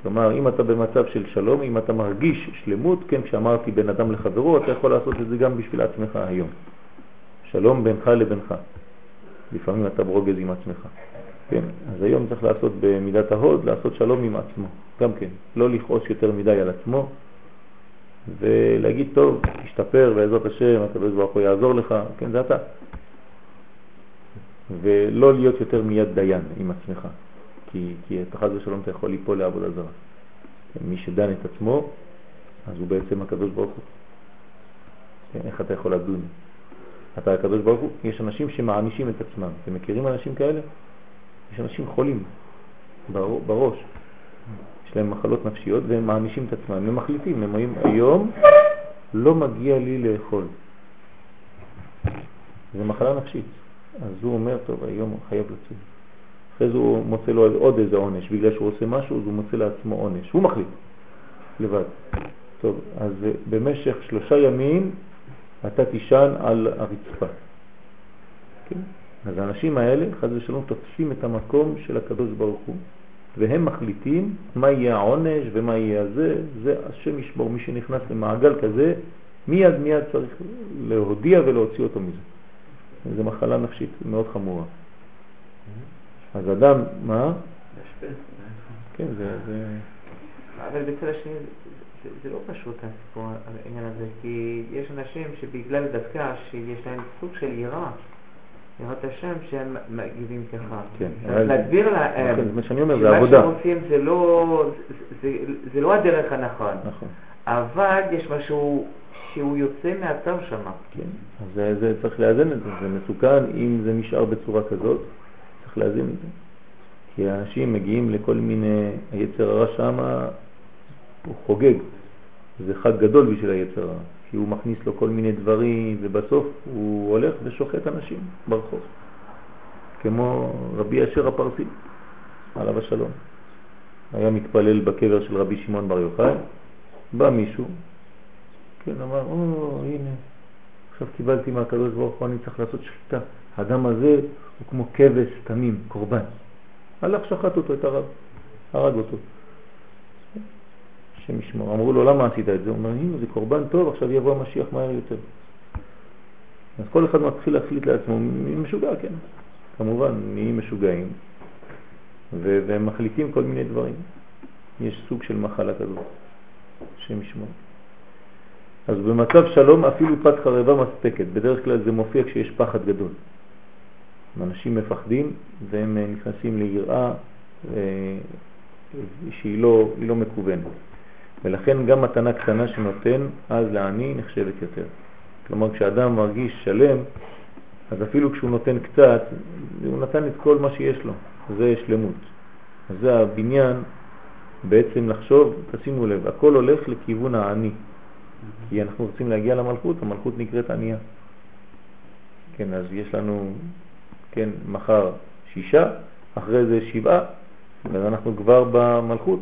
כלומר, אם אתה במצב של שלום, אם אתה מרגיש שלמות, כן, כשאמרתי בין אדם לחברו, אתה יכול לעשות את זה גם בשביל עצמך היום. שלום בינך לבינך. לפעמים אתה ברוגז עם עצמך. כן, אז היום צריך לעשות במידת ההוד, לעשות שלום עם עצמו, גם כן, לא לכעוס יותר מדי על עצמו, ולהגיד, טוב, תשתפר בעזרת השם, הקדוש ברוך הוא יעזור לך, כן, זה אתה. ולא להיות יותר מיד דיין עם עצמך, כי, כי אתה חד ושלום אתה יכול ליפול לעבודה זרה. כן, מי שדן את עצמו, אז הוא בעצם הקדוש ברוך הוא. כן, איך אתה יכול לדון? אתה הקדוש ברוך הוא. יש אנשים שמענישים את עצמם. אתם מכירים אנשים כאלה? יש אנשים חולים בראש. להם מחלות נפשיות והם מענישים את עצמם. הם מחליטים, הם אומרים, היום לא מגיע לי לאכול. זה מחלה נפשית. אז הוא אומר, טוב, היום הוא חייב לצאת. אחרי זה הוא מוצא לו עוד איזה עונש, בגלל שהוא עושה משהו, אז הוא מוצא לעצמו עונש. הוא מחליט, לבד. טוב, אז אה, במשך שלושה ימים אתה תישן על הרצפה. כן? אז האנשים האלה, חד ושלום, תופסים את המקום של הקדוש ברוך הוא, והם מחליטים מה יהיה העונש ומה יהיה הזה, זה השם ישמור. מי שנכנס למעגל כזה, מיד מיד צריך להודיע ולהוציא אותו מזה. זו מחלה נפשית מאוד חמורה. אז אדם, מה? כן, זה... זה... אבל בצד השני זה, לא פשוט הסיפור העניין הזה, כי יש אנשים שבגלל דווקא שיש להם סוג של יראה, יראת השם, שהם מגיבים ככה. כן. להגביר להם, כן, מה שאני אומר, זה עבודה. שהם עושים זה לא, זה, זה לא הדרך הנכון, נכון. אבל יש משהו שהוא יוצא מהצו שם. כן, אז זה, זה צריך לאזן את זה, זה מסוכן אם זה נשאר בצורה כזאת, צריך לאזן את זה. כי האנשים מגיעים לכל מיני, היצר הרע שמה הוא חוגג, זה חג גדול בשביל היצר הרע, כי הוא מכניס לו כל מיני דברים ובסוף הוא הולך ושוחט אנשים ברחוב, כמו רבי אשר הפרסי, עליו השלום. היה מתפלל בקבר של רבי שמעון בר יוחאי, בא מישהו, כן, אמר, או, הנה, עכשיו קיבלתי מהקדוש ברוך הוא, אני צריך לעשות שחיטה. האדם הזה הוא כמו כבש תמים, קורבן. הלך שחט אותו, את הרב, הרג אותו. השם ישמור. אמרו לו, למה עשית את זה? הוא אומר, הנה, זה קורבן טוב, עכשיו יבוא המשיח מהר יותר. אז כל אחד מתחיל להחליט לעצמו, מי משוגע, כן. כמובן, נהיים משוגעים, והם מחליטים כל מיני דברים. יש סוג של מחלה כזאת, השם ישמור. אז במצב שלום אפילו פת חרבה מספקת. בדרך כלל זה מופיע כשיש פחד גדול. אנשים מפחדים והם נכנסים ליראה שהיא לא, לא מקוונת. ולכן גם מתנה קטנה שנותן אז לעני נחשבת יותר. כלומר, כשאדם מרגיש שלם, אז אפילו כשהוא נותן קצת, הוא נתן את כל מה שיש לו, זה שלמות. זה הבניין בעצם לחשוב, תשימו לב, הכל הולך לכיוון העני. כי אנחנו רוצים להגיע למלכות, המלכות נקראת ענייה. כן, אז יש לנו, כן, מחר שישה, אחרי זה שבעה, אז אנחנו כבר במלכות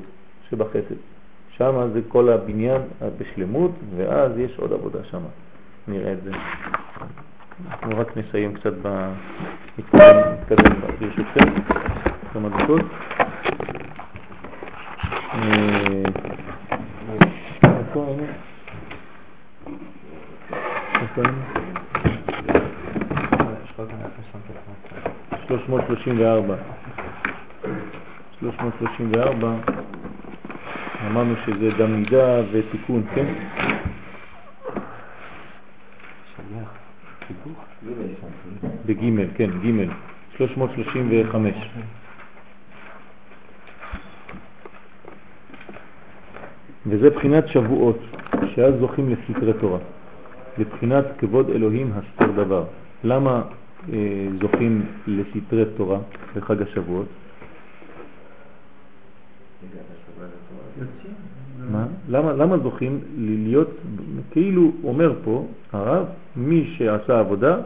שבחסד. שם זה כל הבניין בשלמות, ואז יש עוד עבודה שם. נראה את זה. אנחנו רק נסיים קצת נתקדם ברשותכם, כמה דקות. אה, איפה היינו? איפה היינו? 334. 334, אמרנו שזה דם מידה ותיקון, כן? בג' כן, ג' 335. וזה בחינת שבועות, שאז זוכים לסתרי תורה. לבחינת כבוד אלוהים הסתר דבר. למה אה, זוכים לסתרי תורה בחג השבועות? מה? למה, למה זוכים להיות, כאילו אומר פה הרב, מי שעשה עבודה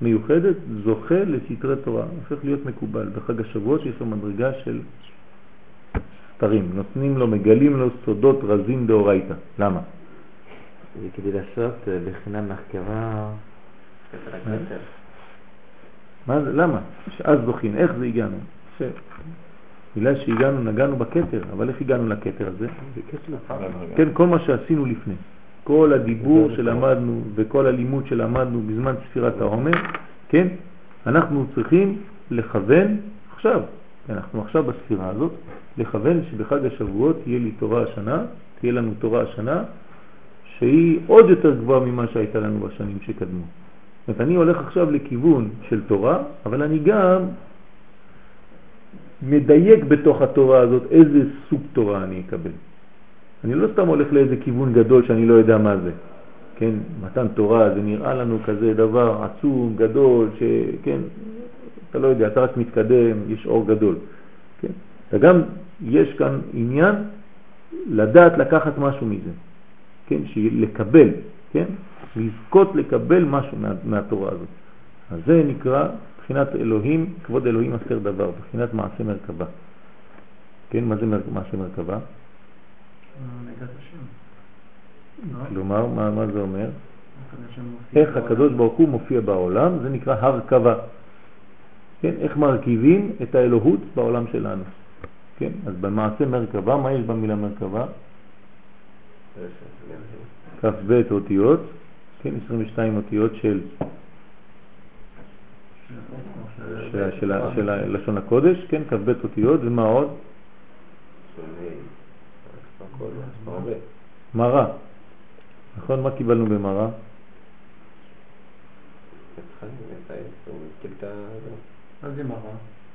מיוחדת זוכה לסתרי תורה, הופך להיות מקובל. בחג השבועות יש לו מדרגה של סתרים, נותנים לו, מגלים לו סודות רזים דאורייתא. למה? זה כדי לעשות אה, בחינה מחקרה מה זה, למה? שאז זוכים, איך זה הגענו? בגלל שהגענו, נגענו בכתר, אבל איך הגענו לכתר הזה? כן, כל מה שעשינו לפני, כל הדיבור שלמדנו וכל הלימוד שלמדנו בזמן ספירת העומר, כן, אנחנו צריכים לכוון עכשיו, אנחנו עכשיו בספירה הזאת, לכוון שבחג השבועות תהיה לי תורה השנה, תהיה לנו תורה השנה, שהיא עוד יותר גבוהה ממה שהייתה לנו בשנים שקדמו. זאת אומרת, אני הולך עכשיו לכיוון של תורה, אבל אני גם מדייק בתוך התורה הזאת איזה סוג תורה אני אקבל. אני לא סתם הולך לאיזה כיוון גדול שאני לא יודע מה זה. כן, מתן תורה זה נראה לנו כזה דבר עצום, גדול, שכן, אתה לא יודע, אתה רק מתקדם, יש אור גדול. כן? וגם יש כאן עניין לדעת לקחת משהו מזה, כן, לקבל, כן, לזכות לקבל משהו מה, מהתורה הזאת. אז זה נקרא בחינת אלוהים, כבוד אלוהים אסתר דבר, בחינת מעשה מרכבה. כן, מה זה. מעשה מרכבה? כלומר, מה, מה זה אומר? איך. הקדוש ברוך הוא מופיע בעולם, זה נקרא הרכבה. כן, איך מרכיבים את האלוהות בעולם שלנו. כן, אז במעשה מרכבה, מה יש במילה מרכבה? כ"ב אותיות, כן, 22 אותיות של, של, של, של לשון הקודש, כן, כ"ב אותיות, ומה עוד? מרה. נכון? מה קיבלנו במרה? מה זה מראה?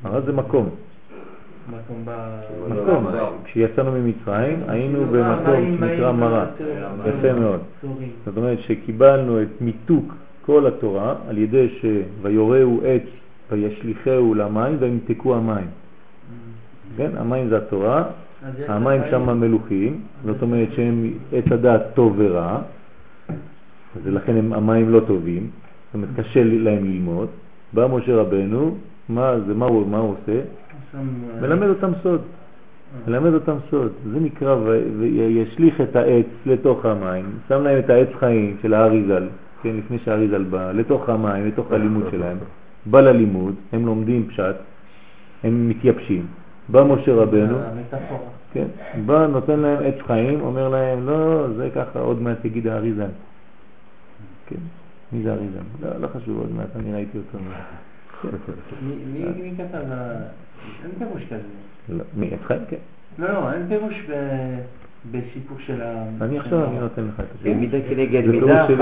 מרה זה מקום. מקום. כשיצאנו ממצרים היינו במקום שנקרא מרה. יפה מאוד. זאת אומרת שקיבלנו את מיתוק כל התורה על ידי שויורהו עץ וישליכהו למים וימתקו המים. כן? המים זה התורה, המים שם מלוכים, זאת אומרת שהם עץ הדעת טוב ורע, אז לכן הם, המים לא טובים, זאת אומרת קשה להם ללמוד. בא משה רבנו, מה, זה, מה, הוא, מה הוא עושה? אה, מלמד אותם סוד. מלמד אותם סוד. זה נקרא וישליך את העץ לתוך המים, שם להם את העץ חיים של האריזל, כן, לפני שהאריזל בא, לתוך המים, לתוך הלימוד שלהם. בא ללימוד, הם לומדים פשט, הם מתייבשים. בא משה רבנו, המטאפורה. כן, בא, נותן להם עץ חיים, אומר להם, לא, זה ככה, עוד מעט תגיד האריזל. כן, מי זה האריזל? לא, לא חשוב, עוד מעט, אני ראיתי אותו. מי- כתב? אין פירוש כזה. לא, מי, עץ חיים? כן. לא, לא, אין פירוש ב- בסיפור של ה... אני עכשיו אני נותן לך את זה מידה כנגד זה מידה. חסר-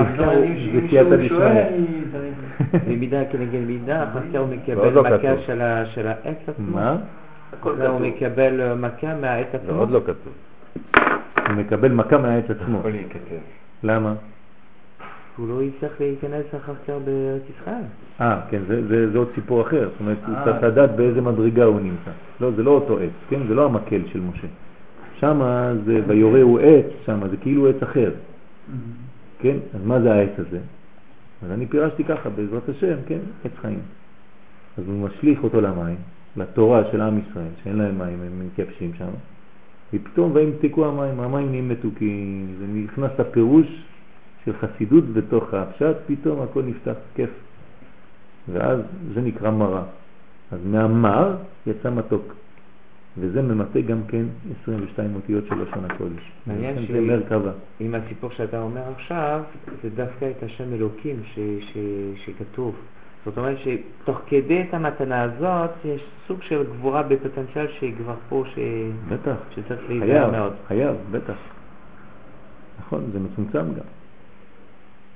זה סייעתא דשמיא. במידה כנגד מידה, חסר הוא מקבל לא מכה. של העץ עצמו. מה? הוא מקבל מכה מהעץ עצמו. עוד לא כתוב. הוא מקבל מכה מהעץ עצמו. למה? הוא לא יצטרך להיכנס אחר כך בארץ ישראל. אה, כן, זה, זה, זה עוד סיפור אחר. זאת אומרת, הוא אה. צריך לדעת באיזה מדרגה הוא נמצא. לא, זה לא אותו עץ, כן? זה לא המקל של משה. שמה זה ויורהו עץ, שמה זה כאילו עץ אחר, כן? אז מה זה העץ הזה? אז אני פירשתי ככה, בעזרת השם, כן? עץ חיים. אז הוא משליך אותו למים, לתורה של עם ישראל, שאין להם מים, הם מתייבשים שם, ופתאום וימתקו המים, המים נהיים מתוקים, זה נכנס הפירוש של חסידות בתוך הפשט, פתאום הכל נפתח, כיף. ואז זה נקרא מרה. אז מהמר יצא מתוק. וזה ממטה גם כן 22 אותיות של לשון הקודש. מעניין זה מרכבה. עם הסיפור שאתה אומר עכשיו, זה דווקא את השם אלוקים ש, ש, שכתוב. זאת אומרת שתוך כדי את המתנה הזאת, יש סוג של גבורה בפוטנציאל שהיא כבר פה, ש... בטח. שצריך להיזהר מאוד. חייב, בטח. נכון, זה מצומצם גם.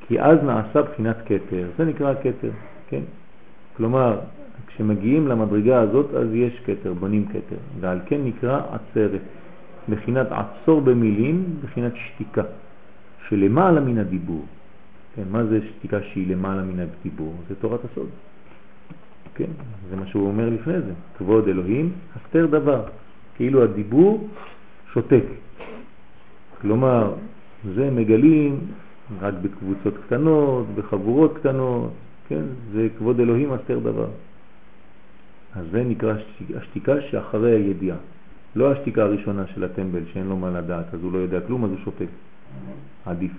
כי אז נעשה בחינת כתר, זה נקרא כתר, כן? כלומר, כשמגיעים למדרגה הזאת, אז יש כתר, בונים כתר, ועל כן נקרא עצרת, בחינת עצור במילים, בחינת שתיקה, שלמעלה מן הדיבור. כן, מה זה שתיקה שהיא למעלה מן הדיבור? זה תורת הסוד. כן, זה מה שהוא אומר לפני זה. כבוד אלוהים, הסתר דבר. כאילו הדיבור שותק. כלומר, זה מגלים רק בקבוצות קטנות, בחבורות קטנות, כן? זה כבוד אלוהים הסתר דבר. אז זה נקרא השתיקה- שאחרי הידיעה. לא השתיקה הראשונה של הטמבל שאין לו מה לדעת, אז הוא לא יודע כלום, אז הוא שותק. עדיף.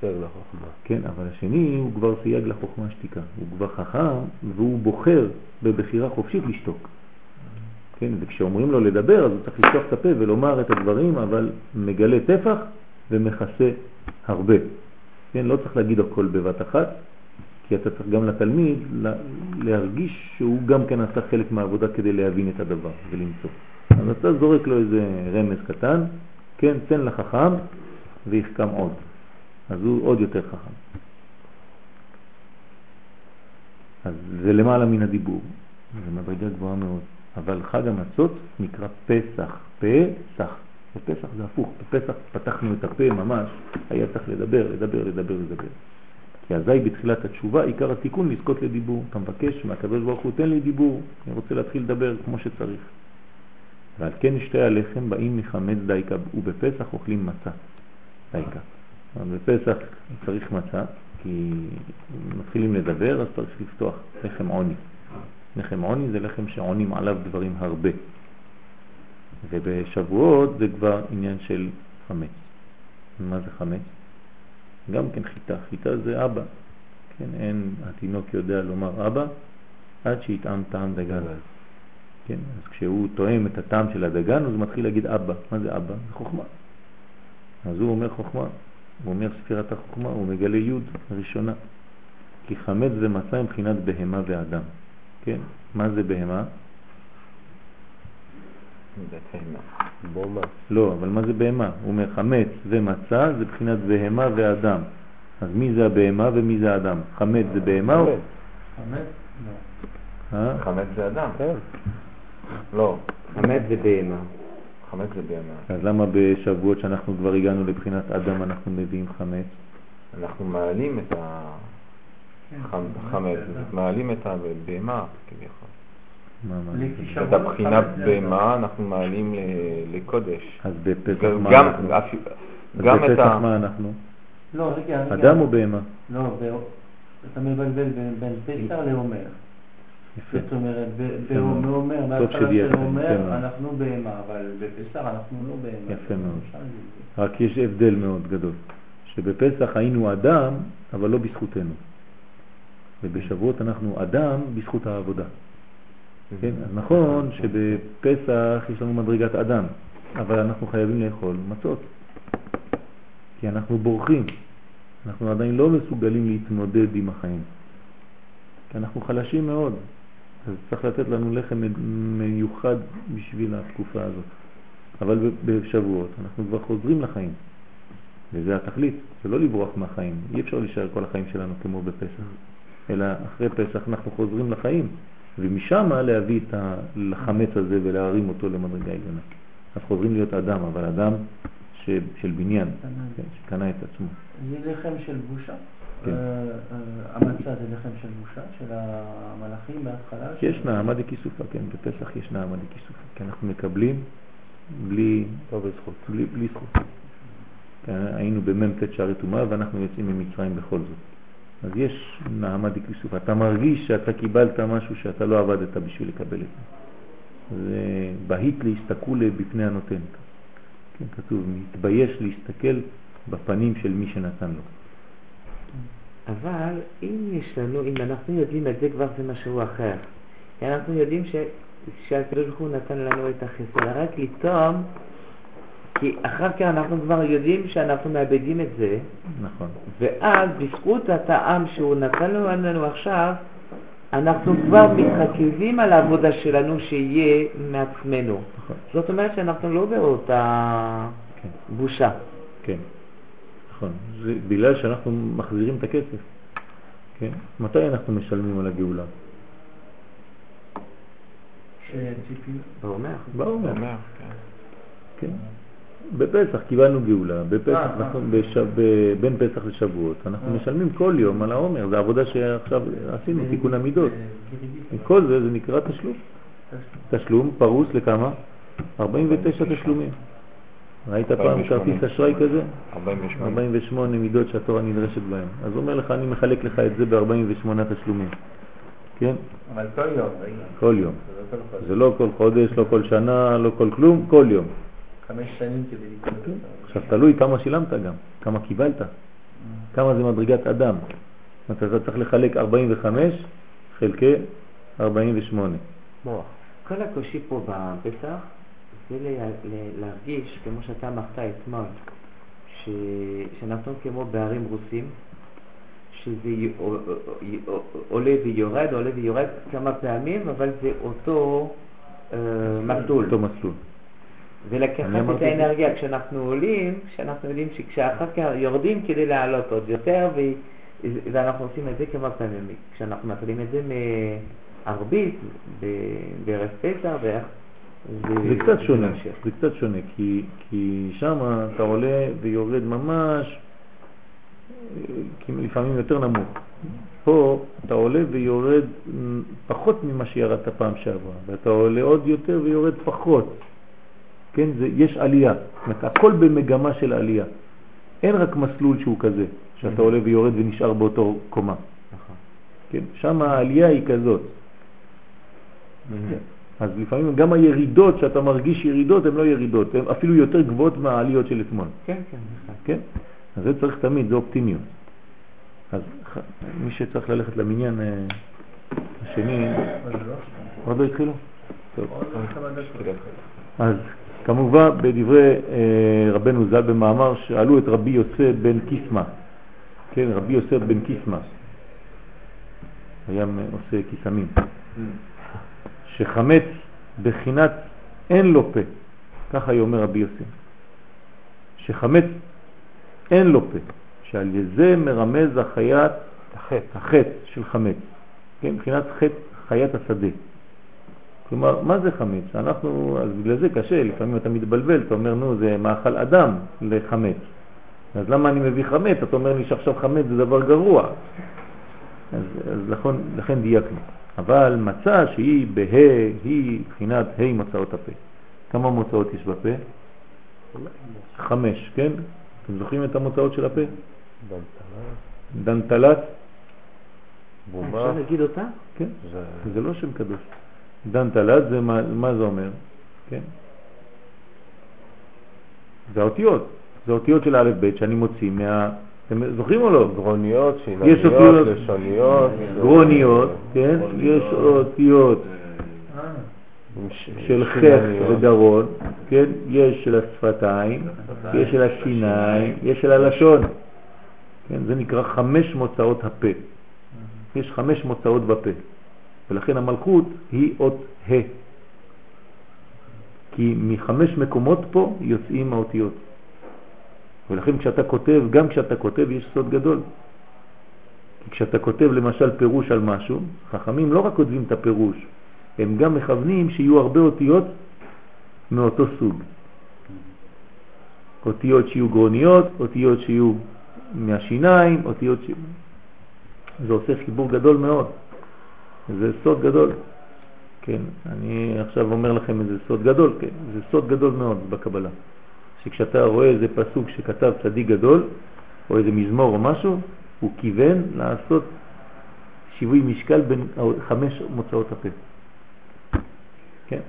סר לחוכמה. כן, אבל השני הוא כבר סייג לחוכמה שתיקה. הוא כבר חכם והוא בוחר בבחירה חופשית לשתוק. כן, וכשאומרים לו לדבר אז הוא צריך לפתוח את הפה ולומר את הדברים, אבל מגלה טפח ומכסה הרבה. כן, לא צריך להגיד הכל בבת אחת, כי אתה צריך גם לתלמיד לה- להרגיש שהוא גם כן עשה חלק מהעבודה כדי להבין את הדבר ולמצוא. אז אתה זורק לו איזה רמז קטן, כן, תן לחכם ויחכם עוד. אז הוא עוד יותר חכם. אז זה למעלה מן הדיבור, זה מדרגה גבוהה מאוד. אבל חג המצות נקרא פסח, פסח. בפסח זה הפוך, בפסח פתחנו את הפה ממש, היה צריך לדבר, לדבר, לדבר, לדבר. כי אזי בתחילת התשובה עיקר התיקון לזכות לדיבור. אתה מבקש מהקדוש ברוך הוא, תן לי דיבור, אני רוצה להתחיל לדבר כמו שצריך. ועל כן שתי הלחם באים מחמץ דייקה, ובפסח אוכלים מצה דייקה. בפסח צריך מצה, כי מתחילים לדבר, אז צריך לפתוח לחם עוני. לחם עוני זה לחם שעונים עליו דברים הרבה. ובשבועות זה כבר עניין של חמץ. מה זה חמץ? גם כן חיטה. חיטה זה אבא. כן, אין, התינוק יודע לומר אבא עד שיטעם טעם דגן. כן, אז כשהוא תואם את הטעם של הדגן, אז הוא מתחיל להגיד אבא. מה זה אבא? זה חוכמה. אז הוא אומר חוכמה, הוא אומר ספירת החוכמה, הוא מגלה י' ראשונה. כי חמץ ומצה מבחינת בהמה ואדם. כן, מה זה בהמה? בומה. לא, אבל מה זה בהמה? הוא אומר חמץ ומצה זה מבחינת בהמה ואדם. אז מי זה הבהמה ומי זה האדם? חמץ זה בהמה או... חמץ? לא. אה? חמץ זה אדם. לא, חמץ זה בהמה. חמץ זה בהמה. אז למה בשבועות שאנחנו כבר הגענו לבחינת אדם אנחנו מביאים חמץ? אנחנו מעלים את החמץ, מעלים את הבהמה כביכול. את זה בהמה אנחנו מעלים לקודש. אז בפסח מה גם, אנחנו? אז גם את בפסח ה... מה אנחנו? לא, רגע, רגע. אדם או בהמה? לא, ב- אתה מבלבל בין- פסח לעומר. זאת אומרת, בהתחלה שדייקת, של עומר. אנחנו בהמה, אבל בפסח אנחנו לא בהמה. יפה מאוד. רק יש הבדל מאוד גדול, שבפסח היינו אדם, אבל לא בזכותנו. ובשבועות אנחנו אדם בזכות העבודה. כן? נכון שבפסח יש לנו מדרגת אדם, אבל אנחנו חייבים לאכול מצות, כי אנחנו בורחים. אנחנו עדיין לא מסוגלים להתמודד עם החיים, כי אנחנו חלשים מאוד. אז צריך לתת לנו לחם מיוחד בשביל התקופה הזאת. אבל בשבועות אנחנו כבר חוזרים לחיים, וזה התכלית, זה לא לברוח מהחיים. אי אפשר להישאר כל החיים שלנו כמו בפסח, אלא אחרי פסח אנחנו חוזרים לחיים, ומשם להביא את החמץ הזה ולהרים אותו למדרגה עליונה. אז חוזרים להיות אדם, אבל אדם ש, של בניין, כן, שקנה את עצמו. זה לחם של בושה. כן. אה, אה, המצה זה לחם של בושה, של המלאכים בהתחלה. יש נעמה דקיסופה, כן, בפסח יש נעמה דקיסופה, כי אנחנו מקבלים בלי, לא בזכות. בלי, בלי זכות. כן, היינו במ"ט שערי טומאה ואנחנו יוצאים ממצרים בכל זאת. אז יש נעמה דקיסופה, אתה מרגיש שאתה קיבלת משהו שאתה לא עבדת בשביל לקבל את זה. זה בהית להסתכול בפני הנותן. כן, כתוב, מתבייש להסתכל בפנים של מי שנתן לו. אבל אם יש לנו, אם אנחנו יודעים את זה כבר זה משהו אחר. אנחנו יודעים שהקדוש ברוך הוא נתן לנו את החסד, רק לטעום, כי אחר כך אנחנו כבר יודעים שאנחנו מאבדים את זה, נכון. ואז בזכות הטעם שהוא נתן לנו עכשיו, אנחנו כבר מתרכזים על העבודה שלנו שיהיה מעצמנו. נכון. זאת אומרת שאנחנו לא באותה כן. בושה. כן, נכון. זה בגלל שאנחנו מחזירים את הכסף. כן? מתי אנחנו משלמים על הגאולה? באומר. באומר. אומר, כן. בפסח קיבלנו גאולה, בפסח, אה, אנחנו, אה. בש... ב... בין פסח לשבועות, אנחנו אה. משלמים כל יום על העומר, זו עבודה שעכשיו עשינו, תיקון המידות. אה. כל זה, זה נקרא תשלום. תשלום פרוס לכמה? 49 תשלומים. ראית פעם 48. כרטיס אשראי כזה? 48. 48 מידות שהתורה נדרשת בהן. אז הוא אומר לך, אני מחלק לך את זה ב-48 תשלומים. כן? אבל כל יום. כל יום. זה לא. זה לא כל חודש, לא כל שנה, לא כל כלום, כל יום. חמש שנים כדי לקנות. עכשיו תלוי כמה שילמת גם, כמה קיבלת, כמה זה מדרגת אדם. זאת אומרת, אתה צריך לחלק 45 חלקי 48. מוח. כל הקושי פה בפסח זה לה- לה- להרגיש, כמו שאתה אמרת אתמול, ש... שאנחנו כמו בערים רוסים, שזה י- עולה ויורד, עולה ויורד כמה פעמים, אבל זה אותו אה, מסלול. אותו מסלול. ולקחת את האנרגיה כשאנחנו עולים, שאנחנו יודעים שכשאחר כך יורדים כדי לעלות עוד יותר, ו... ואנחנו עושים את זה כמה פעמים. כשאנחנו מתחילים את זה מערבית, בערב פסח, ואיך... זה קצת שונה. זה קצת שונה, כי, כי שם אתה עולה ויורד ממש, לפעמים יותר נמוך. פה אתה עולה ויורד פחות ממה שירדת פעם שעברה, ואתה עולה עוד יותר ויורד פחות. כן, זה, יש עלייה, זאת אומרת, הכל במגמה של עלייה. אין רק מסלול שהוא כזה, שאתה עולה ויורד ונשאר באותו קומה. נכון. כן? שם העלייה היא כזאת. אז לפעמים גם הירידות, שאתה מרגיש ירידות, הן לא ירידות, הן אפילו יותר גבוהות מהעליות של אתמול. כן, כן, נכון. כן? אז זה צריך תמיד, זה אופטימיות. אז מי שצריך ללכת למניין אה, השני, עוד לא התחילו? טוב. אז כמובן בדברי אה, רבנו ז"ל במאמר שאלו את רבי יוסף בן קיסמא, כן, רבי יוסף בן קיסמא, היה מ- עושה קיסמים, שחמץ בחינת אין לו פה, ככה היא אומר רבי יוסף, שחמץ אין לו פה, שעל זה מרמז החיית, החטא, החטא של חמץ, כן, מבחינת חטא חיית השדה. כלומר, מה זה חמץ? אנחנו, אז בגלל זה קשה, לפעמים אתה מתבלבל, אתה אומר, נו, זה מאכל אדם לחמץ. אז למה אני מביא חמץ? אתה אומר לי שעכשיו חמץ זה דבר גרוע. אז, אז לכן, לכן דייקנו. אבל מצה שהיא בה, היא מבחינת ה' מוצאות הפה. כמה מוצאות יש בפה? חמש, כן? אתם זוכרים את המוצאות של הפה? דנטלת, אפשר להגיד אותה? כן, זה לא שם קדוש. דנטלת זה מה, מה זה אומר? כן? זה האותיות, זה האותיות של א' ב' שאני מוציא מה... אתם זוכרים או לא? גרוניות, שינניות, לשוניות. גרוניות, כן? יש אותיות של חך ודרון, כן? יש של השפתיים, יש של השיניים, יש של הלשון. כן? זה נקרא חמש מוצאות הפה. יש חמש מוצאות בפה. ולכן המלכות היא אות ה'. כי מחמש מקומות פה יוצאים האותיות. ולכן כשאתה כותב, גם כשאתה כותב יש סוד גדול. כי כשאתה כותב למשל פירוש על משהו, חכמים לא רק כותבים את הפירוש, הם גם מכוונים שיהיו הרבה אותיות מאותו סוג. אותיות שיהיו גרוניות, אותיות שיהיו מהשיניים, אותיות ש... זה עושה חיבור גדול מאוד. זה סוד גדול. כן, אני עכשיו אומר לכם איזה סוד גדול, כן, זה סוד גדול מאוד בקבלה. שכשאתה רואה איזה פסוק שכתב צדיק גדול, או איזה מזמור או משהו, הוא כיוון לעשות שיווי משקל בין חמש מוצאות הפה. כן,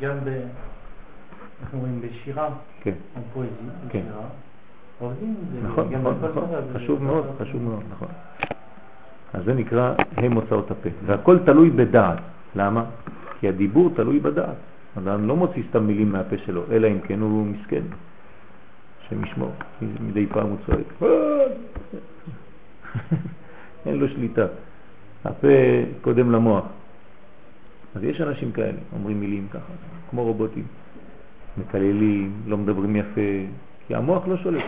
גם ב... אנחנו רואים בשירה, כן, פואזי, כן. בשירה, עובדים נכון, נכון, נכון, חשוב מאוד, חשוב מאוד, נכון. אז זה נקרא הם מוצאות הפה, והכל תלוי בדעת. למה? כי הדיבור תלוי בדעת. אדם לא מוציא סתם מילים מהפה שלו, אלא אם כן הוא מסכן, שמשמור, מדי פעם הוא צועק. אין לו שליטה. הפה קודם למוח. אז יש אנשים כאלה, אומרים מילים ככה, כמו רובוטים. מקללים, לא מדברים יפה, כי המוח לא שולט.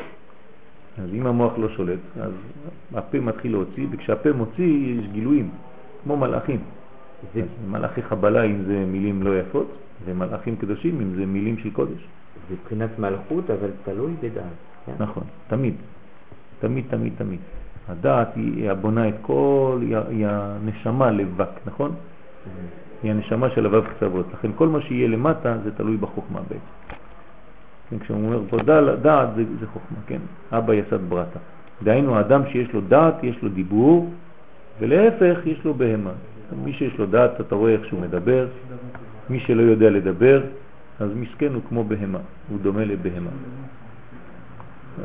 אז אם המוח לא שולט, אז הפה מתחיל להוציא, וכשהפה מוציא יש גילויים, כמו מלאכים. זה, מלאכי חבלה אם זה מילים לא יפות, ומלאכים קדושים אם זה מילים של קודש. זה מבחינת מלכות, אבל תלוי בדעת. כן? נכון, תמיד. תמיד, תמיד, תמיד. הדעת היא הבונה את כל, היא, הנשמה לבק, נכון? היא הנשמה של הו"ב קצוות. לכן כל מה שיהיה למטה זה תלוי בחוכמה בעצם. כשהוא אומר פה דעת זה, זה חוכמה, כן? אבא יסד ברטה. דהיינו, האדם שיש לו דעת, יש לו דיבור, ולהפך, יש לו בהמה. מי שיש לו דעת, אתה רואה איך שהוא מדבר, מי שלא יודע לדבר, אז מסכן הוא כמו בהמה, הוא דומה לבהמה.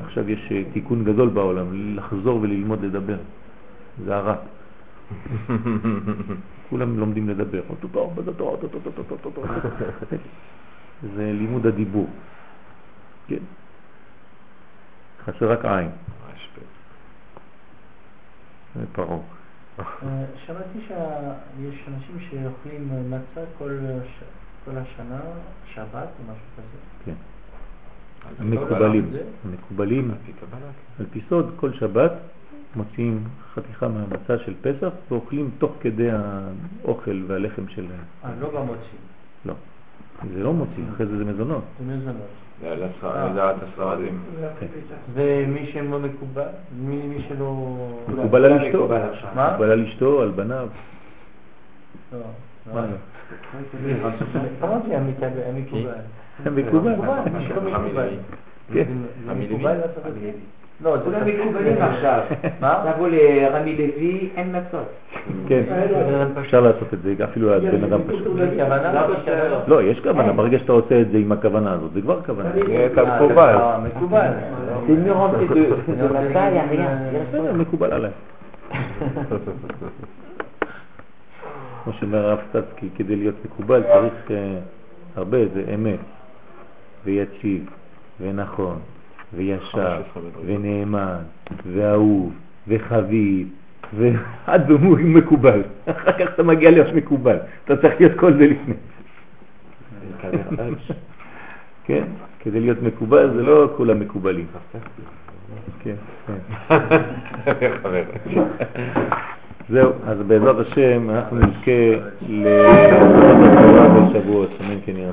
עכשיו יש אה, תיקון גדול בעולם, לחזור וללמוד לדבר. זה הרע. כולם לומדים לדבר. זה לימוד הדיבור. כן. חסר רק עין. זה פרעה. אה, שמעתי שיש אנשים שאוכלים מצה כל השנה, שבת או משהו כזה. כן. המקובלים? המקובלים, על פי סוד, כל שבת מוציאים חתיכה מהמצה של פסח ואוכלים תוך כדי האוכל והלחם של... אה, לא במוציא, לא, זה לא מוציא, אחרי זה זה מזונות. זה מזונות. לדעת הספרדים. כן. ומי שלא מקובל, מי מי שלא... מקובל על אשתו, מקובל עכשיו. מה? מקובל על אשתו, על בניו. לא. מה לא? אמרתי המקובל. המקובל. זה מקובל. מקובל, מקובל. מקובל? לא, זה כולם תפקיד- מקובלים עכשיו. מה? לבוא לרמי לוי, אין מצות. כן, אפשר לעשות את זה, אפילו על בן אדם פשוט. לא? לא, יש כוונה, ברגע שאתה עושה את זה עם הכוונה הזאת, זה כבר כוונה. אה, מקובל. זה מקובל. בסדר, מקובל עליי. כמו שאומר הרב סטצקי, כדי להיות מקובל צריך אה, הרבה, זה אמת, ויציב, ונכון, וישר, ונאמן, ואהוב, וחביב, ועד הוא מקובל. אחר כך אתה מגיע להיות מקובל. אתה צריך להיות כל זה לפני. כן, כדי להיות מקובל זה לא כולם מקובלים. כן, כן. זהו, אז בעזרת השם אנחנו נזכה ללמוד התורה בשבועות, אמן כן יהיה